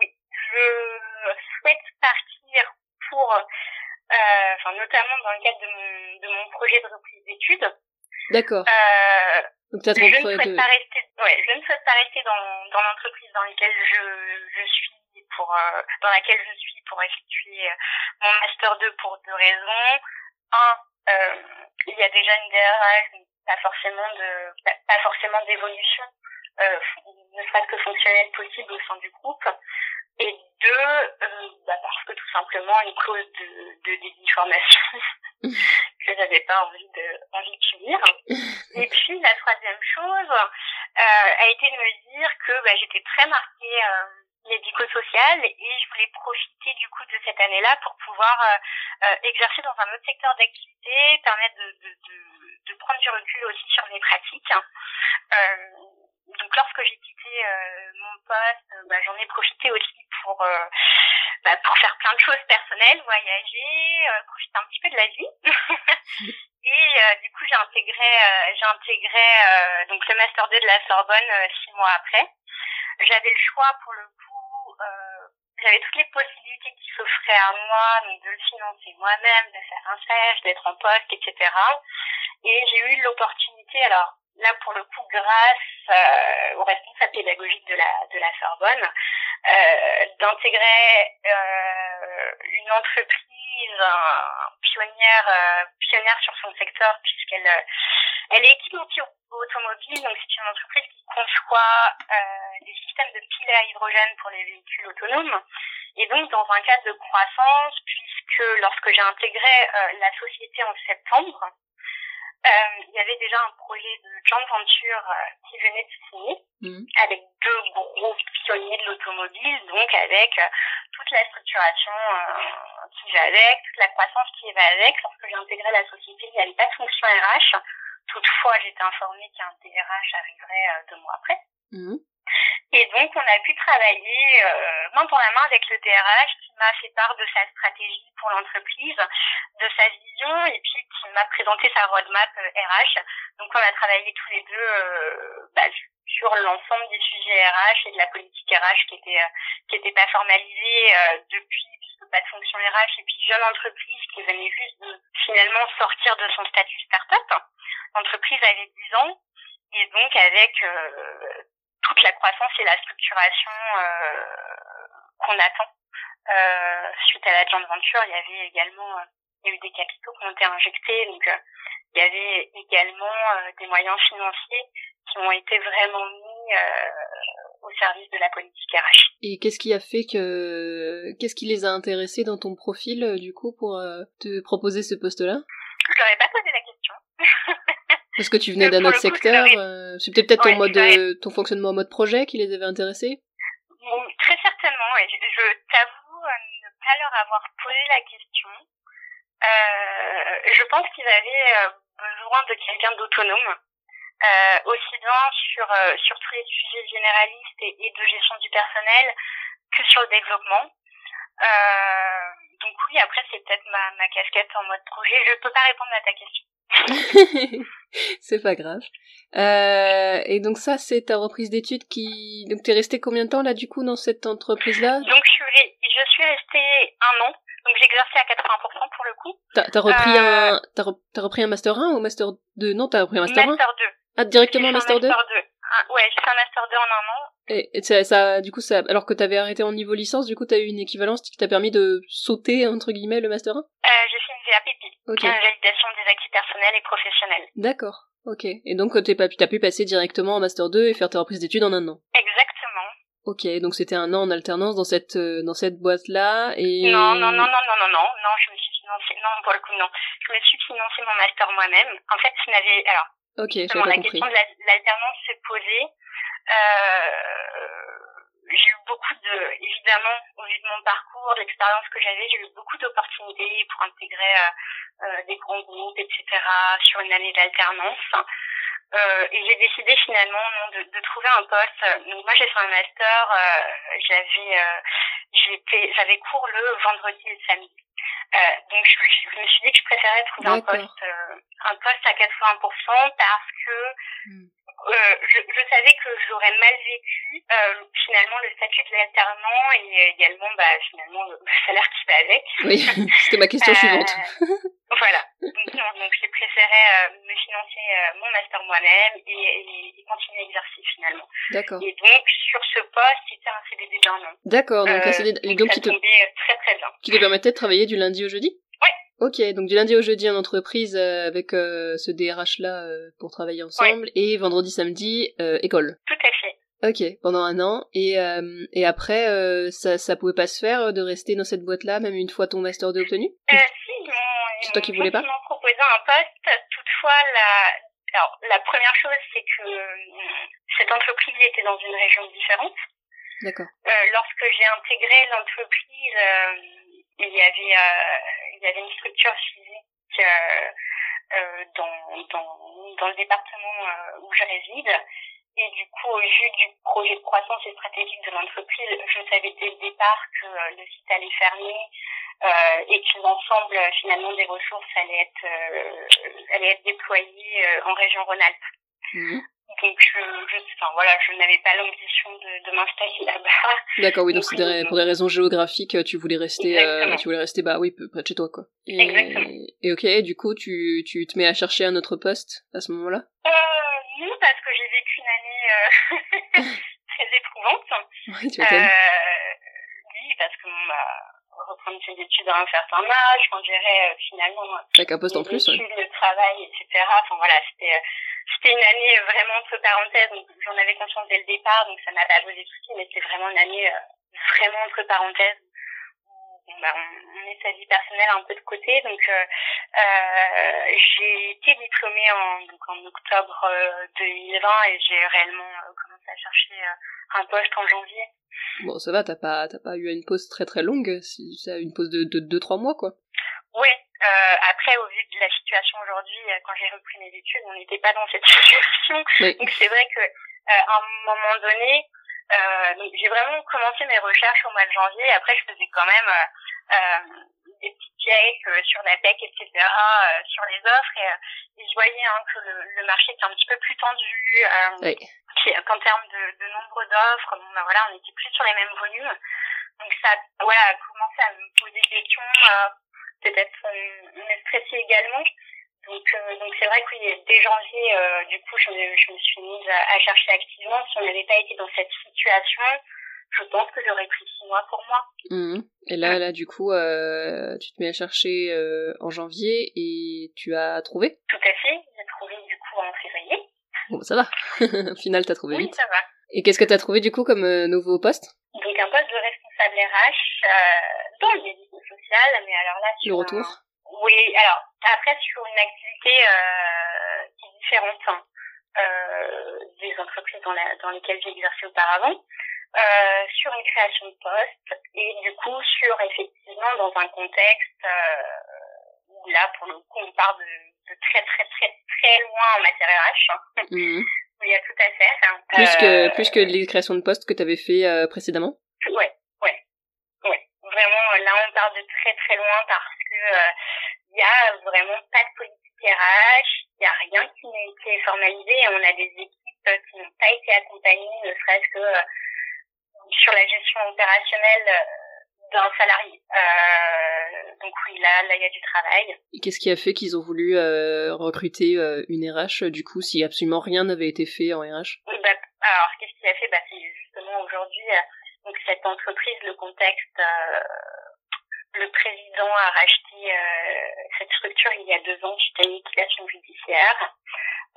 S2: oui, je souhaite partir pour, euh, enfin notamment dans le cadre de mon, de mon projet de reprise d'études.
S1: D'accord. Euh,
S2: Donc, je ne souhaite pas rester, ouais, je ne souhaite pas rester dans, dans l'entreprise dans laquelle je, je suis pour, euh, dans laquelle je suis pour effectuer euh, mon master 2 pour deux raisons. Un, euh, il y a déjà une DRH, pas forcément de, pas forcément d'évolution, euh, ne serait-ce que fonctionnelle possible au sein du groupe. Et deux, euh, bah parce que tout simplement une cause de, de désinformation que j'avais pas envie de envie de subir. Et puis la troisième chose euh, a été de me dire que bah, j'étais très marquée euh, médico-sociale et je voulais profiter du coup de cette année-là pour pouvoir euh, euh, exercer dans un autre secteur d'activité, permettre de, de, de, de, prendre du recul aussi sur mes pratiques. Euh, donc lorsque j'ai quitté euh, mon poste, euh, bah, j'en ai profité aussi pour euh, bah, pour faire plein de choses personnelles, voyager, profiter un petit peu de la vie. Et du coup, j'ai intégré j'ai intégré donc le master 2 de la Sorbonne six mois après. J'avais le choix pour le coup j'avais toutes les possibilités qui s'offraient à moi, donc de le financer moi-même, de faire un stage, d'être en poste, etc. Et j'ai eu l'opportunité, alors là pour le coup grâce au responsable pédagogique de la de la Sorbonne, d'intégrer une entreprise pionnière pionnière sur son secteur puisqu'elle elle est équipée automobile, donc c'est une entreprise qui conçoit euh, des systèmes de piles à hydrogène pour les véhicules autonomes. Et donc dans un cadre de croissance, puisque lorsque j'ai intégré euh, la société en septembre, euh, il y avait déjà un projet de joint venture qui venait de signer mmh. avec deux gros pionniers de l'automobile, donc avec toute la structuration qui va avec, toute la croissance qui va avec. Lorsque j'ai intégré la société, il n'y avait pas de fonction RH. Toutefois, j'étais informée qu'un DRH arriverait euh, deux mois après. Mmh. Et donc, on a pu travailler euh, main pour la main avec le DRH qui m'a fait part de sa stratégie pour l'entreprise, de sa vision et puis qui m'a présenté sa roadmap RH. Euh, donc, on a travaillé tous les deux bah, sur l'ensemble des sujets RH et de la politique RH qui était qui était pas formalisée depuis puisque pas de fonction RH et puis jeune entreprise qui venait juste de finalement sortir de son statut start-up. L'entreprise avait 10 ans et donc avec euh, toute la croissance et la structuration euh, qu'on attend euh, suite à la joint venture, il y avait également il y a eu des capitaux qui ont été injectés, donc il y avait également des moyens financiers qui ont été vraiment mis au service de la politique RH.
S1: Et qu'est-ce qui a fait que qu'est-ce qui les a intéressés dans ton profil du coup pour te proposer ce poste-là?
S2: Je leur ai pas posé la question.
S1: Parce que tu venais d'un autre secteur, euh, c'était peut-être ton mode, ton fonctionnement en mode projet qui les avait intéressés?
S2: très certainement. Et je, je t'avoue euh, ne pas leur avoir posé la question. Euh, je pense qu'ils avaient euh, besoin de quelqu'un d'autonome, euh, aussi bien sur sur tous les sujets généralistes et, et, de gestion du personnel que sur le développement. donc oui, après c'est peut-être ma, ma casquette en mode projet. Je peux pas répondre à ta question.
S1: c'est pas grave. Euh, et donc ça, c'est ta reprise d'études qui... Donc t'es resté combien de temps là du coup dans cette entreprise-là?
S2: Donc je suis, je suis restée un an. Donc j'ai exercé à 80% pour le coup.
S1: T'as as repris un, euh, t'as repris un master 1 ou master 2 Non, t'as repris un master,
S2: master 2.
S1: Ah directement un master 2
S2: master 2. Ah, ouais, j'ai fait un master 2 en un an.
S1: Et, et ça, ça, du coup, ça, alors que t'avais arrêté en niveau licence, du coup, t'as eu une équivalence qui t'a permis de sauter entre guillemets le master 1
S2: euh, J'ai fait une VAPP, okay. une validation des acquis personnels et professionnels.
S1: D'accord. Ok. Et donc, t'es pas, t'as pu passer directement en master 2 et faire ta reprise d'études en un an?
S2: Exactement.
S1: Ok, donc c'était un an en alternance dans cette euh, dans cette boîte là et.
S2: Non non non non non non non non, je me suis financé non pour le coup non, je me suis financé mon master moi-même. En fait, je n'avais alors.
S1: Ok, j'ai
S2: la
S1: compris.
S2: question de l'alternance s'est posée. Euh, j'ai eu beaucoup de, évidemment, au vu de mon parcours, de l'expérience que j'avais, j'ai eu beaucoup d'opportunités pour intégrer euh, euh, des grands groupes, etc. sur une année d'alternance. Euh, et j'ai décidé finalement de, de, trouver un poste. Donc moi j'ai fait un master, euh, j'avais euh, j'avais cours le vendredi et le samedi. donc je, je, me suis dit que je préférais trouver un poste un poste à 80% parce que hmm. Euh, je, je, savais que j'aurais mal vécu euh, finalement le statut de l'alternant et également bah, finalement le, salaire qui va avec.
S1: Oui, c'était ma question suivante.
S2: Euh, voilà. Donc, donc j'ai préféré me financer mon master moi-même et, et, et, continuer à exercer finalement.
S1: D'accord.
S2: Et donc sur ce poste, c'était un CDD d'un an.
S1: D'accord, donc un CDD
S2: donc,
S1: donc qui te
S2: très très bien.
S1: Qui te permettait de travailler du lundi au jeudi? Ok, donc du lundi au jeudi en entreprise euh, avec euh, ce DRH là euh, pour travailler ensemble et vendredi samedi école.
S2: Tout à fait.
S1: Ok, pendant un an et et après ça ça pouvait pas se faire de rester dans cette boîte là même une fois ton master 2 obtenu?
S2: Euh, si,
S1: c'est toi qui voulais pas?
S2: m'ont proposé un poste. Toutefois la alors la première chose c'est que cette entreprise était dans une région différente.
S1: D'accord.
S2: lorsque j'ai intégré l'entreprise il y avait euh, il y avait une structure physique euh, euh, dans, dans, dans le département où je réside. Et du coup, au vu du projet de croissance et stratégique de l'entreprise, je savais dès le départ que le site allait fermer et que l'ensemble finalement des ressources allait être allait être déployé en région Rhône-Alpes. Mmh. Donc je, je, enfin voilà, je n'avais pas l'ambition de, de m'installer là-bas.
S1: D'accord, oui, donc, des, pour des raisons géographiques, tu voulais rester, euh, tu voulais rester, bah oui, près de chez toi, quoi.
S2: Et, Exactement.
S1: Et ok, du coup, tu, tu te mets à chercher un autre poste à ce moment-là?
S2: Euh, non, parce que j'ai vécu une année euh, très éprouvante.
S1: Oui, tu
S2: euh, oui, parce que bon, bah, reprendre ses études à un certain âge, on dirait finalement
S1: avec un poste en plus,
S2: études, le travail, etc. Enfin voilà, c'était c'était une année vraiment entre parenthèses. Donc j'en avais conscience dès le départ, donc ça m'a pas posé de soucis, mais c'était vraiment une année vraiment entre parenthèses bah, on, met sa vie personnelle un peu de côté. Donc, euh, euh, j'ai été diplômée en, donc en octobre 2020 euh, et j'ai réellement commencé à chercher un poste en janvier.
S1: Bon, ça va, t'as pas, t'as pas eu une pause très très longue, c'est une pause de 2-3 mois, quoi.
S2: Oui, euh, après, au vu de la situation aujourd'hui, quand j'ai repris mes études, on n'était pas dans cette situation. Donc c'est vrai que à un moment donné, euh, donc j'ai vraiment commencé mes recherches au mois de janvier. Après, je faisais quand même euh, euh des petits checks euh, sur la tech, etc., euh, sur les offres. Et, et je voyais hein, que le, le, marché était un petit peu plus tendu. Oui. Qu'en termes de, de nombre d'offres, bon, ben voilà, on n'était plus sur les mêmes volumes. Donc ça, voilà, commencé à me poser des questions, peut-être me stresser également. Donc, euh, donc c'est vrai que oui, dès janvier, euh, du coup, je me, je me suis mise à, à, chercher activement. Si on n'avait pas été dans cette situation, je pense que j'aurais pris six mois pour moi.
S1: Mmh. Et là, là, du coup, euh, tu te mets à chercher euh, en janvier et tu as trouvé?
S2: Tout à fait. J'ai trouvé du coup en février.
S1: Bon, ça va. Au final, t'as trouvé
S2: oui,
S1: vite.
S2: ça va.
S1: Et qu'est-ce que t'as trouvé du coup comme euh, nouveau poste?
S2: Donc un poste de responsable RH dans le mais alors là sur
S1: le retour.
S2: Oui, alors après sur une activité euh, qui est différente hein, euh, des entreprises dans, la, dans lesquelles j'ai exercé auparavant, euh, sur une création de poste et du coup sur effectivement dans un contexte où là pour le coup on part de, de très très très très loin en matière RH. Hein,
S1: mmh.
S2: il y a tout à faire. Hein.
S1: Plus que plus que les créations de postes que tu avais fait précédemment.
S2: Ouais. Vraiment là on part de très très loin parce que il y a vraiment pas de politique RH, il y a rien qui n'a été formalisé et on a des équipes qui n'ont pas été accompagnées, ne serait-ce que euh, sur la gestion opérationnelle euh, d'un salarié. Euh, donc oui, là, là, il y a du travail.
S1: Et qu'est-ce qui a fait qu'ils ont voulu euh, recruter euh, une RH, du coup, si absolument rien n'avait été fait en RH
S2: bah, Alors, qu'est-ce qui a fait? Bah, C'est justement aujourd'hui, donc cette entreprise, le contexte le président a racheté euh, cette structure il y a deux ans suite à une liquidation judiciaire.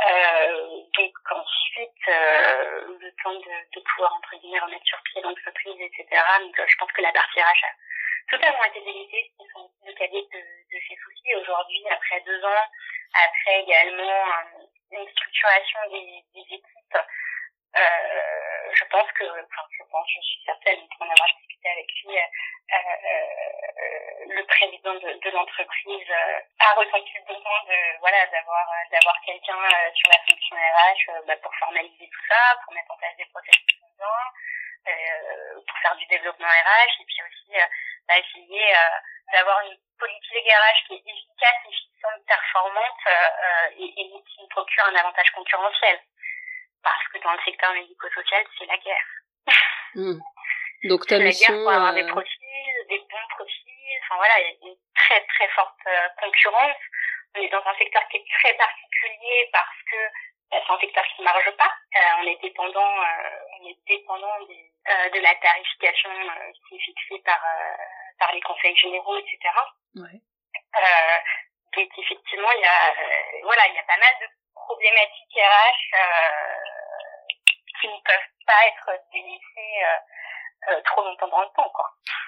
S2: Euh, donc ensuite, euh, le temps de, de, pouvoir entre guillemets remettre sur pied l'entreprise, etc. Donc je pense que la partie a totalement été délaissée, ce qui sont le cadet de, de ces soucis. Aujourd'hui, après deux ans, après également une structuration des, des équipes, euh, je pense que, je pense, je suis certaine, pour en avoir discuté avec lui, euh, euh, le président de, de l'entreprise euh, a ressenti le besoin de, voilà, d'avoir, d'avoir quelqu'un sur la fonction RH bah, pour formaliser tout ça, pour mettre en place des processus euh, pour faire du développement RH et puis aussi bah, essayer d'avoir une politique RH qui est efficace, efficiente, performante et, et qui procure un avantage concurrentiel parce que dans le secteur médico-social, c'est la guerre.
S1: Mmh. Donc ta mission...
S2: la guerre pour avoir des profils, des bons profils, enfin voilà, il y a une très très forte euh, concurrence. On est dans un secteur qui est très particulier parce que bah, c'est un secteur qui ne marche pas. Euh, on est dépendant, euh, on est dépendant des, euh, de la tarification euh, qui est fixée par par les conseils généraux, etc.
S1: Ouais.
S2: donc effectivement, il y a voilà, il y a pas mal de problématiques RH qui ne peuvent pas être délaissées euh, trop longtemps dans le temps, quoi.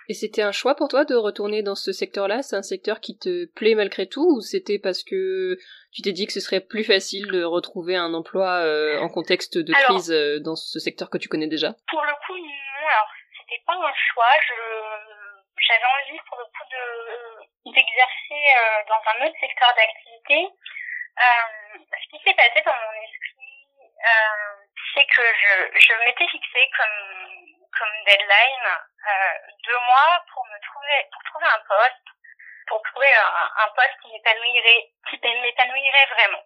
S1: Et c'était un choix pour toi de retourner dans ce secteur-là? C'est un secteur qui te plaît malgré tout ou c'était parce que tu t'es dit que ce serait plus facile de retrouver un emploi euh, en contexte de
S2: alors,
S1: crise euh, dans ce secteur que tu connais déjà?
S2: Pour le coup, non. Alors, c'était pas un choix. Je j'avais envie pour le coup de d'exercer euh, dans un autre secteur d'activité. Euh, ce qui s'est passé dans mon esprit, c'est que je, je m'étais fixé comme comme deadline euh, deux mois pour me trouver pour trouver un poste pour trouver un, poste qui m'épanouirait qui m'épanouirait vraiment.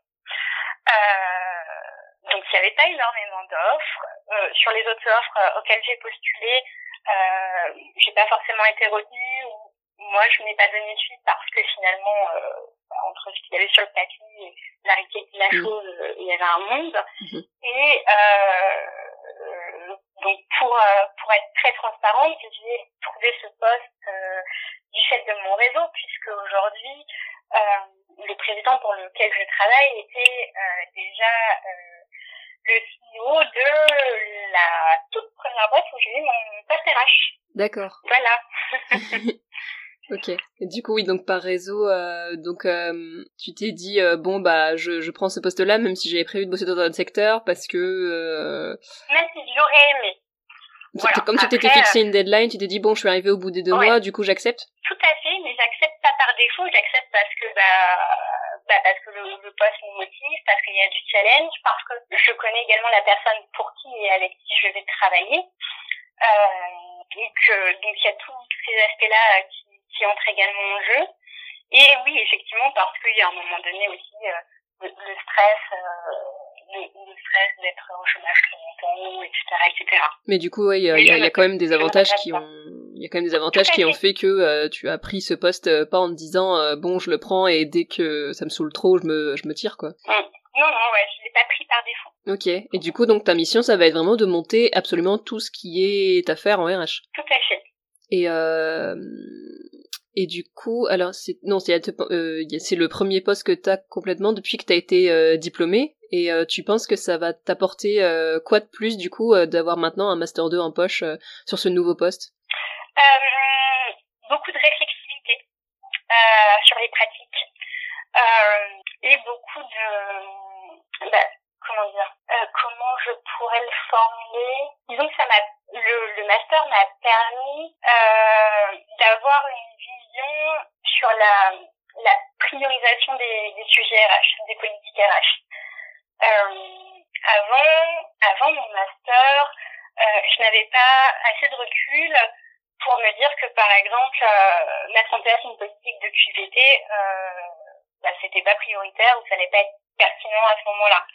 S2: Euh, donc il n'y avait pas énormément d'offres euh, sur les autres offres auxquelles j'ai postulé euh, j'ai pas forcément été retenue ou moi, je n'ai pas donné suite parce que finalement, bah, entre ce qu'il y avait sur le papier et la réalité de la mmh. chose, il y avait un monde. Mmh. Et donc, pour pour être très transparente, j'ai trouvé ce poste du fait de mon réseau, puisque aujourd'hui, le président pour lequel je travaille était déjà le CEO de la toute première boîte où j'ai eu mon poste RH.
S1: D'accord.
S2: Voilà.
S1: ok. Et du coup, oui, donc par réseau, euh, donc euh, tu t'es dit euh, bon bah je, je prends ce poste-là, même si j'avais prévu de bosser dans un autre secteur, parce que. Euh...
S2: Même si j'aurais aimé.
S1: Voilà. Comme tu t'étais fixé une deadline, tu t'es dit bon, je suis arrivée au bout des deux mois, du coup j'accepte.
S2: Tout à fait, mais j'accepte pas par défaut, j'accepte parce que bah bah, parce que le, le poste me motive, parce qu'il y a du challenge, parce que je connais également la personne pour qui et avec qui je vais travailler. Euh, donc, donc il y a tous ces aspects-là qui, qui entrent également en jeu. Et oui, effectivement, parce qu'il y a un moment donné aussi euh, le, stress, euh, le, stress d'être au chômage très longtemps, etc., etc.
S1: Mais du coup, il y, a, y, a quand même des avantages qui ont, il y a quand même des avantages qui ont fait que euh, tu as pris ce poste euh, pas en te disant euh, bon je le prends et dès que ça me saoule trop je me je me tire quoi.
S2: Mm. Non non ouais je l'ai pas pris par défaut.
S1: Ok et du coup donc ta mission ça va être vraiment de monter absolument tout ce qui est à faire en RH.
S2: Tout à fait.
S1: Et. Et du coup, alors c'est non, c'est euh, c'est le premier poste que t'as complètement depuis que t'as été euh, diplômé. Et tu penses que ça va t'apporter quoi de plus du coup d'avoir maintenant un master 2 en poche sur ce nouveau poste?
S2: Euh, beaucoup de réflexivité euh, sur les pratiques euh, et beaucoup de bah, comment dire euh, comment je pourrais le formuler disons que ça m'a le, le master m'a permis euh, d'avoir une vision sur la la priorisation des, des sujets RH des politiques RH avant avant mon master je n'avais pas assez de recul pour me dire que par exemple euh, mettre en place une politique de QVT euh, bah, c'était pas prioritaire ou ça n'allait pas être pertinent à ce moment-là.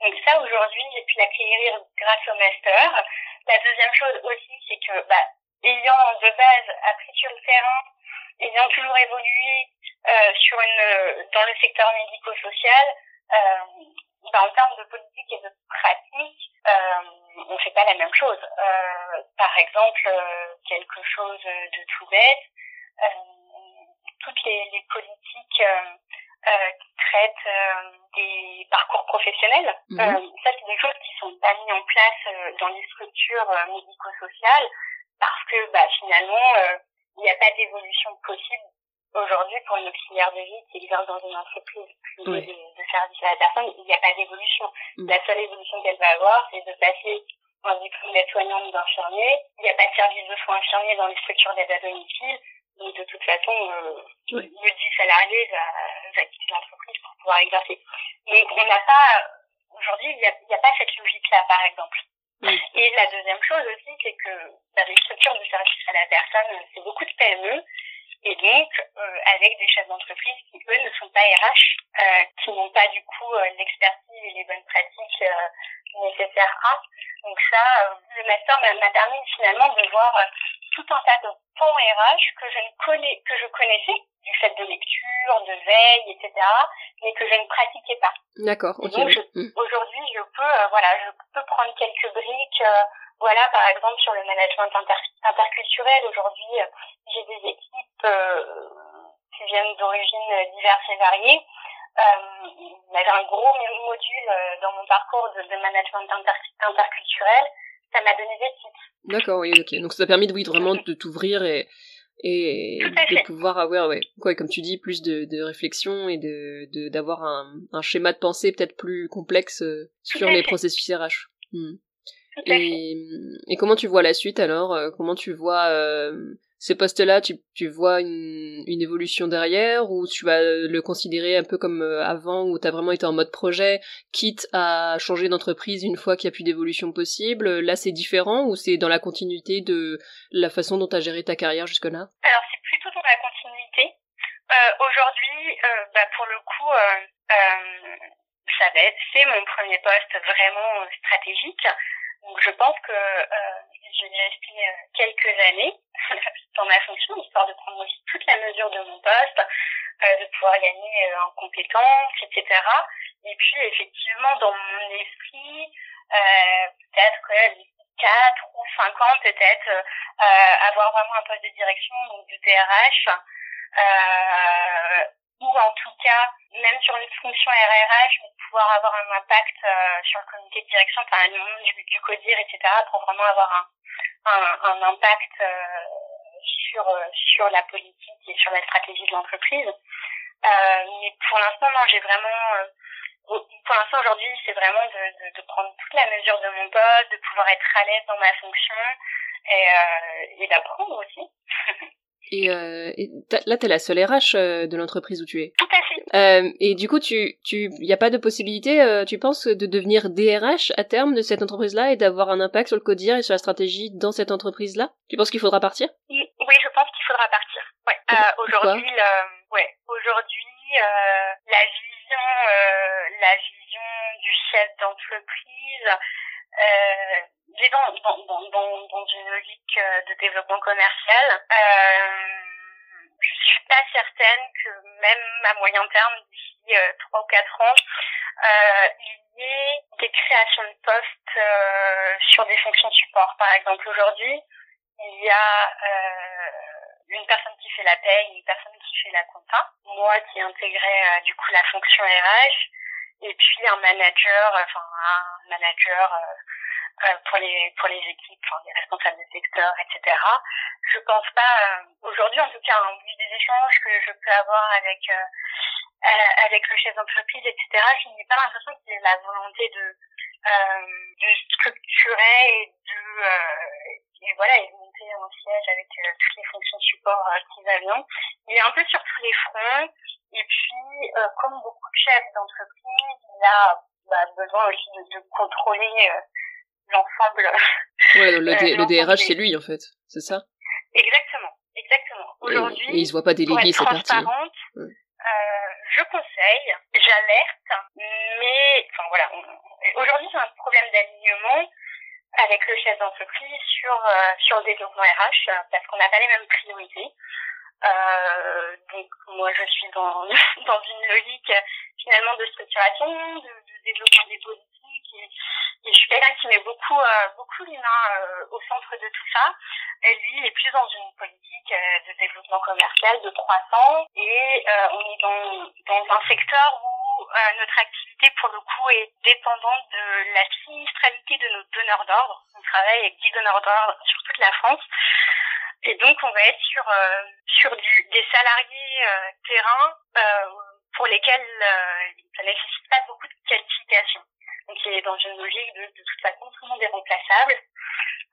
S2: Donc ça aujourd'hui j'ai pu l'acquérir grâce au master. La deuxième chose aussi c'est que bah, ayant de base appris sur le terrain, ayant toujours évolué euh, sur une dans le secteur médico-social, euh, bah, en termes de politique et de pratique, euh, on fait pas la même chose. Euh, par exemple, euh, quelque chose de tout bête, euh, toutes les, les politiques euh, qui traitent des parcours professionnels, mhm. ça c'est des choses qui sont pas mises en place dans les structures médico-sociales parce que bah, finalement il n'y a pas d'évolution possible aujourd'hui pour une auxiliaire de vie qui exerce dans une entreprise privée de, service à la personne, il n'y a pas d'évolution. Mm. La seule évolution qu'elle va avoir, c'est de passer un diplôme d'aide-soignant ou d'infirmier. Il n'y a pas de service de soins infirmiers dans les structures d'aide à domicile. Donc de toute façon, euh, le dit salarié va, va quitter l'entreprise pour pouvoir exercer. Donc on n'a pas, aujourd'hui, il n'y a, a, pas cette logique-là, par exemple. Et la deuxième chose aussi, c'est que dans les structures de service à la personne, c'est beaucoup de PME et donc euh, avec des chefs d'entreprise qui eux ne sont pas RH, euh, qui n'ont pas du coup euh, l'expertise et les bonnes pratiques nécessaires à. Donc ça, le master m'a permis finalement de voir tout un tas de pans RH que je ne connais que je connaissais du fait de lecture, de veille, etc., mais que je ne pratiquais pas.
S1: D'accord.
S2: Donc mm. aujourd'hui, je peux, voilà, je peux prendre quelques briques voilà, par exemple, sur le management interculturel, aujourd'hui, euh, j'ai des équipes euh, qui viennent d'origines diverses et variées. Euh, il y avait un gros module euh, dans mon parcours de, de management interculturel. Ça m'a donné des titres.
S1: D'accord, oui, ok. Donc ça t'a permis de, oui, vraiment de t'ouvrir et, et de pouvoir avoir, ouais, quoi, comme tu dis, plus de, de réflexion et de d'avoir un, un schéma de pensée peut-être plus complexe sur les processus RH. Hmm. Et, et, comment tu vois la suite alors? Euh, Comment tu vois euh, ces postes-là? Tu, tu vois une, une, évolution derrière ou tu vas le considérer un peu comme euh, avant où tu as vraiment été en mode projet, quitte à changer d'entreprise une fois qu'il n'y a plus d'évolution possible? Là, c'est différent ou c'est dans la continuité de la façon dont tu as géré ta carrière jusque-là?
S2: Alors, c'est plutôt dans la continuité. Euh, Aujourd'hui, euh, bah, pour le coup, ça va être, c'est mon premier poste vraiment stratégique. Donc je pense que euh, je vais rester euh, quelques années. dans ma fonction, histoire de prendre aussi toute la mesure de mon poste, euh, de pouvoir gagner euh, en compétences, etc. Et puis effectivement, dans mon esprit, euh, peut-être les 4 ou 5 ans, peut-être, euh, avoir vraiment un poste de direction, donc TRH, euh, ou en tout cas, même sur une fonction RRH, pouvoir avoir un impact euh, sur le comité de direction, enfin le du, du CODIR, etc., pour vraiment avoir un, un, impact euh, sur euh, sur la politique et sur la stratégie de l'entreprise. Mais pour l'instant, non, j'ai vraiment pour l'instant aujourd'hui, c'est vraiment de, de, de, prendre toute la mesure de mon poste, de pouvoir être à l'aise dans ma fonction et, et d'apprendre aussi.
S1: Et, euh, et là, t'es la seule RH euh, de l'entreprise où tu es.
S2: Tout à fait.
S1: Euh, et du coup, tu, tu, y a pas de possibilité, euh, tu penses, de devenir DRH à terme de cette entreprise-là et d'avoir un impact sur le codir et sur la stratégie dans cette entreprise-là? Tu penses qu'il faudra partir?
S2: Oui, je pense qu'il faudra partir. Ouais. Euh, aujourd'hui, ouais, aujourd'hui, euh, la vision, la vision du chef d'entreprise. Euh, dans, dans, dans, dans une logique euh, de développement commercial. Euh, je suis pas certaine que même à moyen terme, d'ici euh, trois ou quatre ans, euh, il y ait des créations de postes euh, sur des fonctions support. Par exemple, aujourd'hui, il y a une personne qui fait la paie, une personne qui fait la compta, moi qui intégrais du coup la fonction RH, et puis un manager, enfin un manager euh, pour les pour les équipes, enfin, les responsables de secteur, etc. Je pense pas euh, aujourd'hui, en tout cas, en vue des échanges que je peux avoir avec euh, avec le chef d'entreprise, etc. Je n'ai pas l'impression qu'il y ait la volonté de de structurer et de et voilà et de monter en siège avec toutes les fonctions support qu'ils avaient. Il est un peu sur tous les fronts. Et puis, comme beaucoup de chefs d'entreprise, il a bah, besoin aussi de, de contrôler l'ensemble.
S1: Ouais, le, le DRH, c'est lui, en fait. C'est ça?
S2: Exactement. Exactement. Aujourd'hui,
S1: il se voit pas déléguer
S2: partie. Ouais. Euh, je conseille, j'alerte, mais enfin voilà. Aujourd'hui, c'est un problème d'alignement avec le chef d'entreprise sur euh, sur le développement RH parce qu'on n'a pas les mêmes priorités. Euh, donc moi, je suis dans dans une logique finalement de structuration, de, de développement des politiques et, et je suis quelqu'un qui met beaucoup euh, beaucoup l'humain euh, au centre de tout ça. Et lui, il est plus dans une politique euh, de développement commercial, de croissance et euh, on est dans dans un secteur où euh, notre activité pour le coup est dépendante de la sinistralité de nos donneurs d'ordre. On travaille avec 10 donneurs d'ordre sur toute la France. Et donc on va être sur sur du, des salariés terrain pour lesquels ça nécessite pas beaucoup de qualification. Donc il est dans une logique de, de toute façon tout le monde est remplaçable.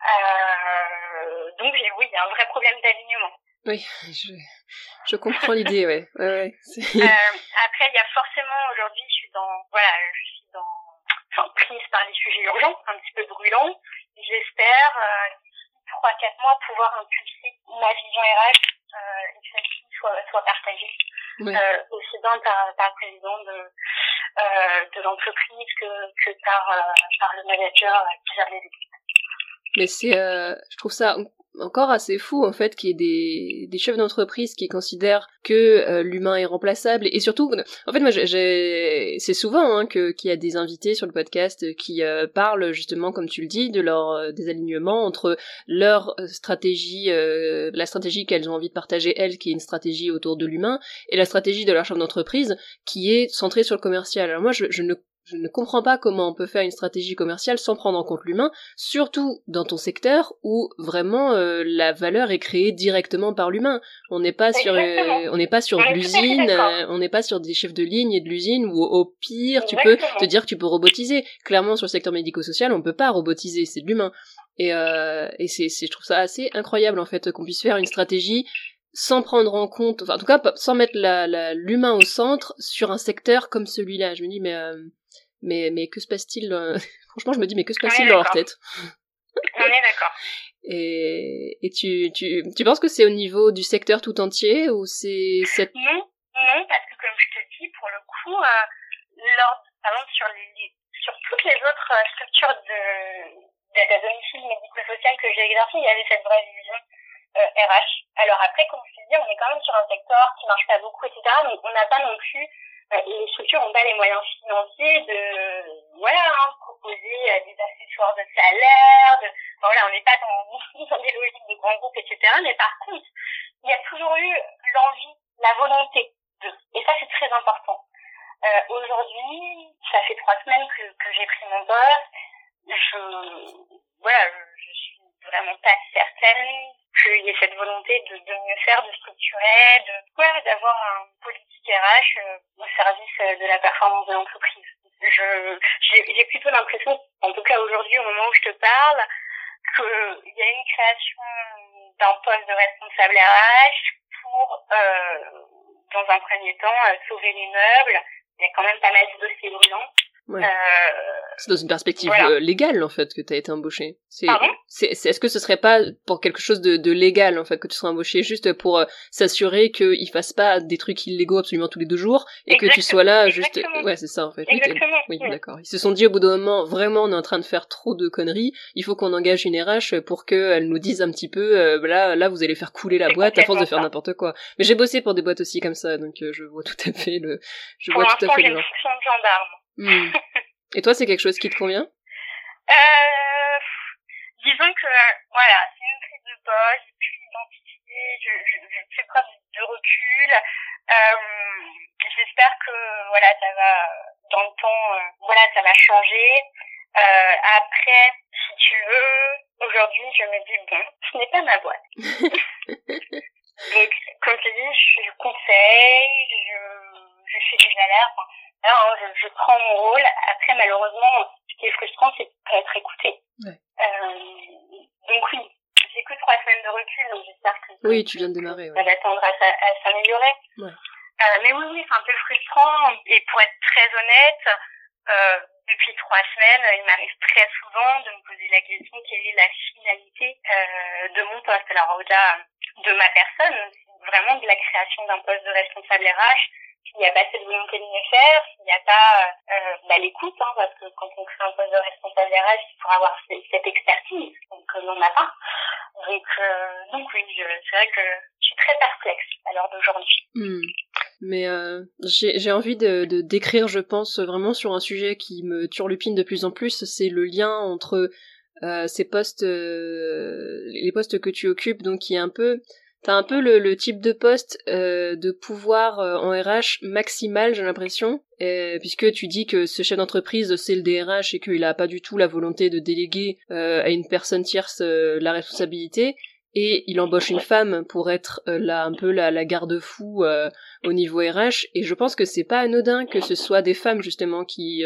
S2: Euh, donc oui, il y a un vrai problème d'alignement.
S1: Oui, je, je comprends l'idée, ouais. ouais, ouais
S2: euh, après, il y a forcément aujourd'hui, je suis dans, voilà, je suis dans, enfin, prise par les sujets urgents, un petit peu brûlants. J'espère euh, d'ici trois, quatre mois pouvoir impulser ma vision RH euh, et que celle-ci soit, soit partagée ouais. euh, aussi bien par, par le président de, euh, de l'entreprise que, que par, euh, par le manager qui gère les équipes.
S1: Mais c'est, euh, je trouve ça encore assez fou en fait qu'il y ait des, des chefs d'entreprise qui considèrent que euh, l'humain est remplaçable et surtout en fait moi j'ai c'est souvent hein, que qu'il y a des invités sur le podcast qui euh, parlent justement comme tu le dis de leur euh, désalignement entre leur stratégie euh, la stratégie qu'elles ont envie de partager elles qui est une stratégie autour de l'humain et la stratégie de leur chef d'entreprise qui est centrée sur le commercial. Alors moi je, je ne je ne comprends pas comment on peut faire une stratégie commerciale sans prendre en compte l'humain, surtout dans ton secteur où vraiment euh, la valeur est créée directement par l'humain. On n'est pas sur, euh, on n'est pas sur l'usine, euh, on n'est pas sur des chefs de ligne et de l'usine où au pire tu peux te dire que tu peux robotiser. Clairement sur le secteur médico-social, on peut pas robotiser, c'est de l'humain. Et, euh, et c'est, je trouve ça assez incroyable en fait qu'on puisse faire une stratégie sans prendre en compte, enfin en tout cas sans mettre l'humain la, l'humain au centre sur un secteur comme celui-là. Je me dis mais mais, mais que se passe-t-il euh... Franchement, je me dis, mais que se passe-t-il dans leur tête
S2: On est d'accord.
S1: Et, et tu, tu, tu penses que c'est au niveau du secteur tout entier ou c'est cette...
S2: Non, non, parce que comme je te dis, pour le coup, euh, lors, par exemple, sur, les, sur toutes les autres euh, structures de, de, de domicile médico-social que j'ai exercé, il y avait cette vraie vision RH. Alors après, comme je te dis, on est quand même sur un secteur qui marche pas beaucoup, etc. Donc on n'a pas non plus les structures n'ont pas les moyens financiers de voilà hein, proposer des accessoires de salaire de voilà on n'est pas dans, dans des logiques de grands groupes etc mais par contre il y a toujours eu l'envie la volonté de et ça c'est très important. Euh, aujourd'hui ça fait trois semaines que, que j'ai pris mon poste je voilà je, je suis vraiment pas certaine qu'il y ait cette volonté de, de mieux faire, de structurer, de voilà, d'avoir un politique RH euh, au service euh, de la performance de l'entreprise. Je j'ai plutôt l'impression, en tout cas aujourd'hui au moment où je te parle, qu'il y a une création d'un poste de responsable RH pour, euh, dans un premier temps, euh, sauver les meubles. Il y a quand même pas mal de dossiers brûlants.
S1: Ouais. Euh, c'est dans une perspective voilà. Légale en fait que tu as été embauché.
S2: C'est,
S1: est-ce que ce serait pas pour quelque chose de, de légal en fait que tu serais embauché juste pour euh, s'assurer qu'ils fassent pas des trucs illégaux absolument tous les deux jours et
S2: Exactement.
S1: que tu sois là
S2: Exactement.
S1: juste ouais c'est ça en fait.
S2: Exactement.
S1: Oui, oui d'accord. Ils se sont dit au bout d'un moment vraiment on est en train de faire trop de conneries, il faut qu'on engage une RH pour qu'elle nous dise un petit peu euh, là là vous allez faire couler la boîte à force de faire n'importe quoi. Mais j'ai bossé pour des boîtes aussi comme ça donc je vois tout à fait le je
S2: pour
S1: vois tout à fait le. Hmm. Et toi, c'est quelque chose qui te convient?
S2: Euh, Disons que, voilà, c'est une prise de poste, j'ai pu l'identifier, je, je, je fais preuve de recul. Euh, J'espère que, voilà, ça va, dans le temps, euh, voilà, ça va changer. Euh, après, si tu veux, aujourd'hui, je me dis, bon, ce n'est pas ma boîte. Donc, comme je dis, je conseille, je, je fais des alertes. Alors, je, je, prends mon rôle. Après, malheureusement, ce qui est frustrant, c'est de pas être écouté.
S1: Ouais.
S2: Euh, donc oui, j'ai que trois semaines de recul, donc j'espère que
S1: oui, tu viens de démarrer.
S2: Ça va tendre à, à s'améliorer.
S1: Ouais.
S2: Euh, mais oui, oui, c'est un peu frustrant. Et pour être très honnête, euh, depuis trois semaines, il m'arrive très souvent de me poser la question quelle est la finalité euh, de mon poste? Alors au-delà de ma personne, vraiment de la création d'un poste de responsable RH s'il n'y a pas cette volonté de mieux faire, s'il n'y a pas euh, bah, l'écoute, hein, parce que quand on crée un poste de responsable RH, il faut avoir cette expertise, donc euh, on n'en a pas. Donc, euh, donc oui, c'est vrai que je suis très perplexe à l'heure d'aujourd'hui.
S1: Mmh. Mais euh, j'ai envie de, de décrire, je pense, vraiment sur un sujet qui me turlupine de plus en plus, c'est le lien entre euh, ces postes, euh, les postes que tu occupes, donc qui est un peu T'as un peu le, type de poste euh, de pouvoir euh, en RH maximal, j'ai l'impression, puisque tu dis que ce chef d'entreprise, c'est le DRH et qu'il a pas du tout la volonté de déléguer euh, à une personne tierce euh, la responsabilité, et il embauche une femme pour être euh, là un peu la, la garde-fou au niveau RH, et je pense que c'est pas anodin que ce soit des femmes justement qui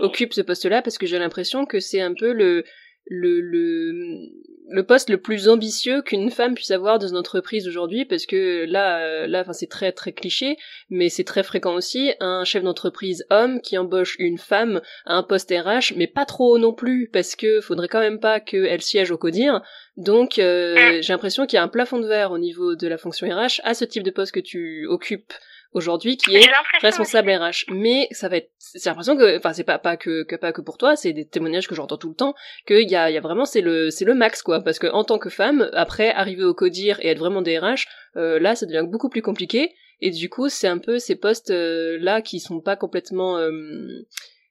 S1: occupent ce poste-là, parce que j'ai l'impression que c'est un peu le le, le, le poste le plus ambitieux qu'une femme puisse avoir dans une entreprise aujourd'hui parce que là là enfin c'est très très cliché mais c'est très fréquent aussi. Un chef d'entreprise homme qui embauche une femme à un poste RH mais pas trop non plus parce que faudrait quand même pas qu'elle siège au codir. Donc euh, j'ai l'impression qu'il y a un plafond de verre au niveau de la fonction RH à ce type de poste que tu occupes aujourd'hui qui est responsable RH. Mais ça va être, c'est l'impression que, enfin c'est pas pas que, que pas que pour toi, c'est des témoignages que j'entends tout le temps qu'il y a il y a vraiment c'est le c'est le max quoi. Parce que en tant que femme après arriver au codir et être vraiment DRH, euh, là ça devient beaucoup plus compliqué. Et du coup c'est un peu ces postes euh, là qui sont pas complètement euh,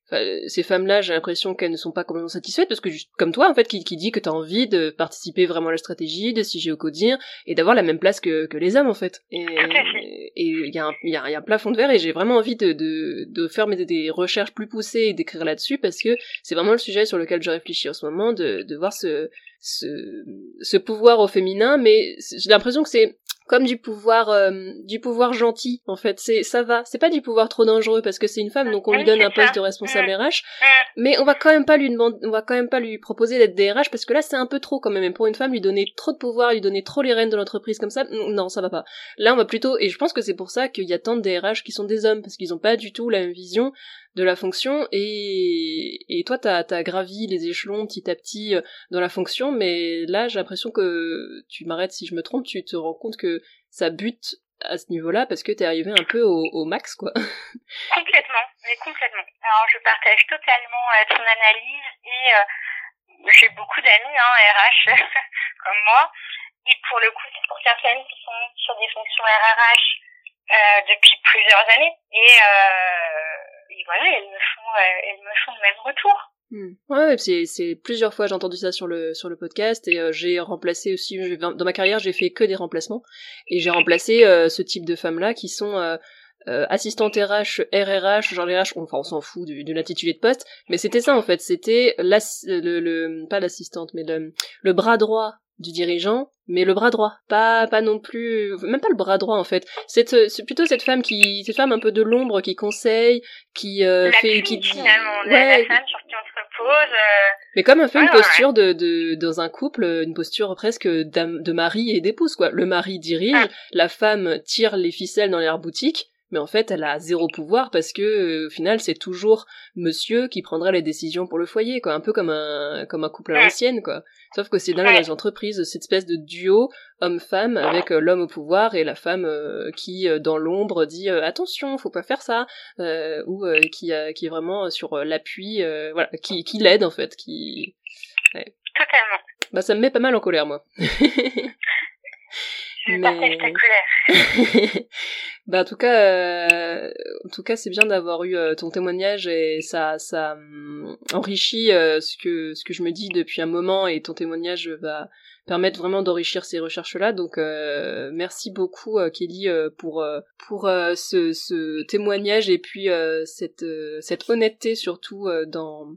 S1: Enfin, ces femmes-là, j'ai l'impression qu'elles ne sont pas complètement satisfaites parce que comme toi, en fait, qui, qui dit que t'as envie de participer vraiment à la stratégie, de siger au codir et d'avoir la même place que, que les hommes, en fait. Et il y, a un, y, a, y a un plafond de verre et j'ai vraiment envie de, de, de faire des, des recherches plus poussées et d'écrire là-dessus parce que c'est vraiment le sujet sur lequel je réfléchis en ce moment, de, de voir ce, ce, ce pouvoir au féminin, mais j'ai l'impression que c'est comme du pouvoir euh, du pouvoir gentil en fait. C'est ça va. C'est pas du pouvoir trop dangereux parce que c'est une femme donc on lui donne un poste de responsable RH mais on va quand même pas lui demander on va quand même pas lui proposer d'être DRH parce que là c'est un peu trop quand même. Et pour une femme lui donner trop de pouvoir lui donner trop les rênes de l'entreprise comme ça non ça va pas. Là on va plutôt et je pense que c'est pour ça qu'il y a tant de DRH qui sont des hommes parce qu'ils ont pas du tout la même vision de la fonction et, et toi t'as as gravi les échelons petit à petit dans la fonction mais là j'ai l'impression que tu m'arrêtes si je me trompe tu te rends compte que ça bute à ce niveau-là parce que t'es arrivé un peu au, max quoi.
S2: complètement, mais complètement. Alors je partage totalement euh, ton analyse et euh, j'ai beaucoup d'amis hein, RH comme moi et pour le coup, pour certaines qui sont sur des fonctions RRH euh, depuis plusieurs années. Et, euh, et voilà, elles me font, euh, elles me font le même retour.
S1: Hmm. Ouais, c'est, plusieurs fois j'ai entendu ça sur le sur le podcast et euh, j'ai remplacé aussi dans ma carrière j'ai fait que des remplacements et j'ai remplacé euh, ce type de femmes là qui sont assistantes RH, RRH, genre RH, enfin on s'en fout de l'intitulé de poste, mais c'était ça en fait, c'était le, le, pas l'assistante mais le, le bras droit du dirigeant, mais le bras droit, pas pas non plus, même pas le bras droit en fait. C'est plutôt cette femme qui, cette femme un peu de l'ombre qui conseille, qui
S2: euh,
S1: fait,
S2: qui dit, ouais, la femme sur qui on se repose. Euh,
S1: mais comme un peu une posture de, de dans un couple, une posture presque de mari et d'épouse quoi. Le mari dirige, la femme tire les ficelles dans l'air boutique mais en fait elle a zéro pouvoir parce que euh, au final c'est toujours monsieur qui prendra les décisions pour le foyer quoi. Un peu comme un comme un couple à l'ancienne quoi. Sauf que c'est dans les entreprises cette espèce de duo homme-femme avec euh, l'homme au pouvoir et la femme euh, qui dans l'ombre dit attention faut pas faire ça ou qui qui est vraiment sur l'appui voilà qui qui l'aide en fait qui
S2: totalement.
S1: Bah ça me met pas mal en colère moi
S2: mais...
S1: bah en tout cas, euh, en tout cas, c'est bien d'avoir eu euh, ton témoignage et ça, ça hum, enrichit euh, ce que ce que je me dis depuis un moment et ton témoignage va permettre vraiment d'enrichir ces recherches-là. Donc merci beaucoup Kelly pour pour ce, ce témoignage et puis cette cette honnêteté surtout dans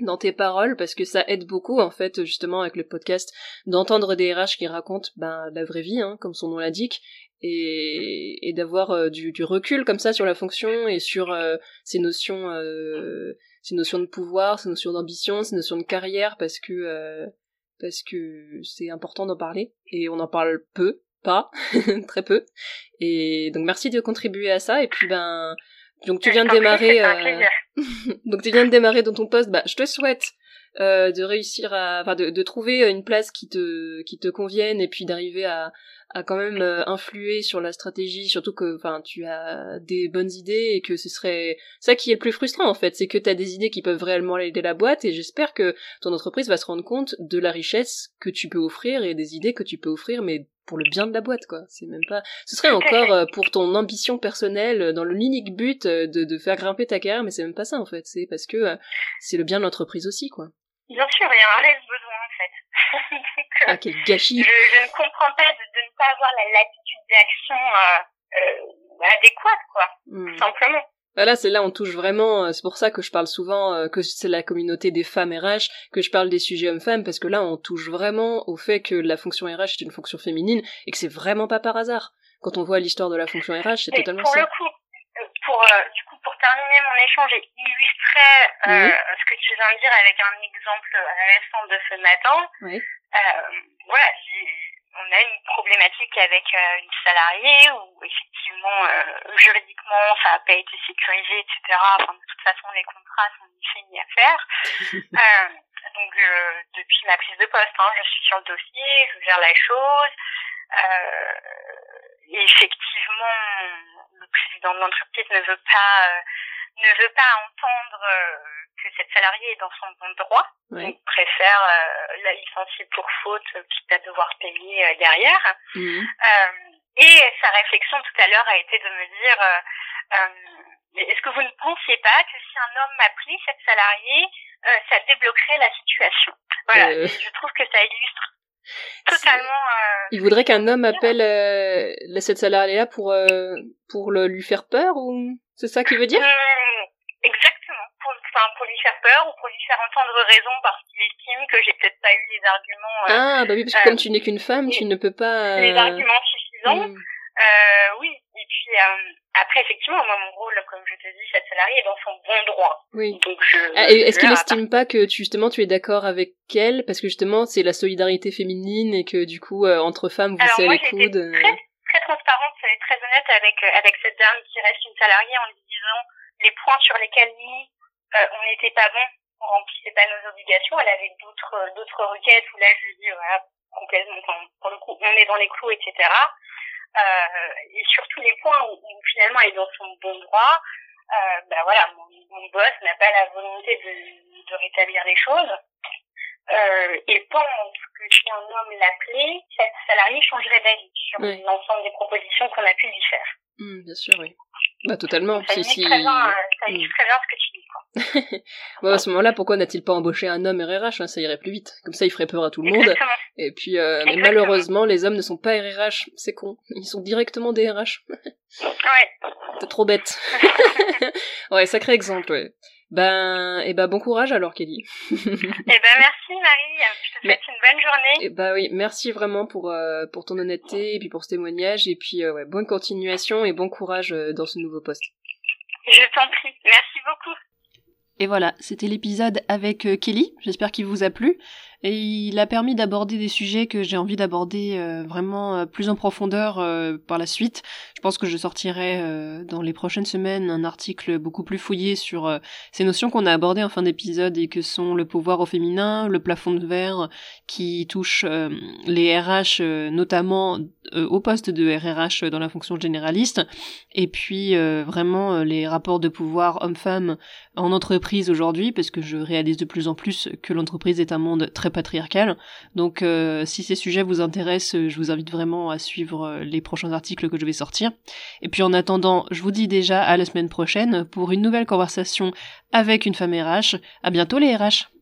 S1: dans tes paroles parce que ça aide beaucoup en fait justement avec le podcast d'entendre des RH qui racontent ben la vraie vie hein, comme son nom l'indique et, et d'avoir euh, du, du, recul comme ça sur la fonction et sur euh, ces notions euh, ces notions de pouvoir ces notions d'ambition ces notions de carrière parce que euh, parce que c'est important d'en parler et on en parle peu pas très peu. Et donc merci de contribuer à ça et puis ben donc tu viens de démarrer. Euh... Donc tu viens de démarrer dans ton poste. Bah, je te souhaite euh, de réussir à, enfin, de, de, trouver une place qui te qui te convienne et puis d'arriver à à quand même euh, influer sur la stratégie, surtout que, enfin, tu as des bonnes idées et que ce serait ça qui est le plus frustrant en fait, c'est que tu as des idées qui peuvent réellement aider la boîte et j'espère que ton entreprise va se rendre compte de la richesse que tu peux offrir et des idées que tu peux offrir, mais pour le bien de la boîte, quoi. C'est même pas. Ce serait encore euh, pour ton ambition personnelle, euh, dans l'unique but euh, de, de faire grimper ta carrière, mais c'est même pas ça en fait. C'est parce que c'est le bien de l'entreprise aussi, quoi.
S2: Bien sûr, il y a un réel besoin en fait.
S1: ah quel gâchis.
S2: Je, je, ne comprends pas de, de, ne pas avoir la latitude d'action euh, adéquate, quoi. Hmm. Simplement.
S1: Voilà, c'est là on touche vraiment, euh, c'est pour ça que je parle souvent euh, que c'est la communauté des femmes RH, que je parle des sujets hommes-femmes, parce que là on touche vraiment au fait que la fonction RH est une fonction féminine et que c'est vraiment pas par hasard. Quand on voit l'histoire de la fonction RH, c'est totalement
S2: pour
S1: ça.
S2: Le euh, pour, du coup, pour terminer mon échange et illustrer euh, ce que tu viens de dire avec un exemple récent de ce matin,
S1: oui.
S2: voilà, on a une problématique avec euh, une salariée où effectivement euh, juridiquement ça n'a pas été sécurisé, etc. Enfin, de toute façon les contrats sont ni faits ni à faire. euh, donc euh, depuis ma prise de poste, hein, je suis sur le dossier, je gère la chose. Et effectivement, le président de l'entreprise ne veut pas ne veut pas entendre que cette salariée est dans son bon droit,
S1: oui.
S2: donc préfère euh, la licencier pour faute quitte à devoir payer euh, derrière.
S1: Mmh.
S2: Euh, et sa réflexion tout à l'heure a été de me dire euh, est-ce que vous ne pensiez pas que si un homme m'appelait cette salariée, ça débloquerait la situation? Voilà, je trouve que ça illustre totalement.
S1: Il voudrait qu'un homme appelle cette salariée-là pour pour le, lui faire peur ou c'est ça qu'il veut dire?
S2: Exactement enfin pour lui faire peur ou pour lui faire entendre raison parce qu'il estime que j'ai peut-être pas eu les arguments.
S1: Euh, ah bah oui parce que euh, comme tu n'es qu'une femme, tu ne peux pas.
S2: Les arguments suffisants. Mm. Euh, oui et puis euh, après effectivement moi mon rôle comme je te dis cette salariée est dans son bon droit.
S1: Oui.
S2: Donc je.
S1: Ah, Est-ce qu'il estime pas que tu, justement tu es d'accord avec elle? Parce que justement c'est la solidarité féminine et que du coup euh, entre femmes vous serrez les coudes.
S2: Très, très transparente et très honnête avec avec cette dame qui reste une salariée en lui disant les points sur lesquels nous euh, on n'était pas bon, on remplissait pas nos obligations. Elle avait d'autres euh, d'autres requêtes où là je lui dis voilà complètement, pour le coup on est dans les clous, etc. Euh, et sur tous les points où, où, finalement elle est dans son bon droit, euh, ben voilà, mon, mon boss n'a pas la volonté de, de rétablir les choses. euh, et pense que si un homme l'appelait, cette salariée changerait d'avis sur l'ensemble des propositions qu'on a pu lui faire.
S1: Mmh, bien sûr, oui. Bah totalement.
S2: Ça si, très bien, euh, ça mmh. très bien ce que tu dis.
S1: bon, à ce moment-là, pourquoi n'a-t-il pas embauché un homme RRH hein, Ça irait plus vite. Comme ça, il ferait peur à tout le monde. Et puis, euh, mais malheureusement, les hommes ne sont pas RRH. C'est con. Ils sont directement des RH.
S2: ouais.
S1: T'es trop bête. ouais, sacré exemple, ouais. Ben, et eh ben bon courage alors Kelly.
S2: et eh ben merci Marie, je te souhaite une bonne journée.
S1: Et eh ben oui, merci vraiment pour euh, pour ton honnêteté et puis pour ce témoignage et puis euh, ouais, bonne continuation et bon courage euh, dans ce nouveau poste.
S2: Je t'en prie, merci beaucoup.
S1: Et voilà, c'était l'épisode avec Kelly, j'espère qu'il vous a plu et il a permis d'aborder des sujets que j'ai envie d'aborder euh, vraiment euh, plus en profondeur euh, par la suite. Je pense que je sortirai dans les prochaines semaines un article beaucoup plus fouillé sur ces notions qu'on a abordées en fin d'épisode et que sont le pouvoir au féminin, le plafond de verre qui touche les RH notamment au poste de RRH dans la fonction généraliste et puis vraiment les rapports de pouvoir homme-femme en entreprise aujourd'hui parce que je réalise de plus en plus que l'entreprise est un monde très patriarcale. Donc euh, si ces sujets vous intéressent, je vous invite vraiment à suivre euh, les prochains articles que je vais sortir. Et puis en attendant, je vous dis déjà à la semaine prochaine pour une nouvelle conversation avec une femme RH. À bientôt les RH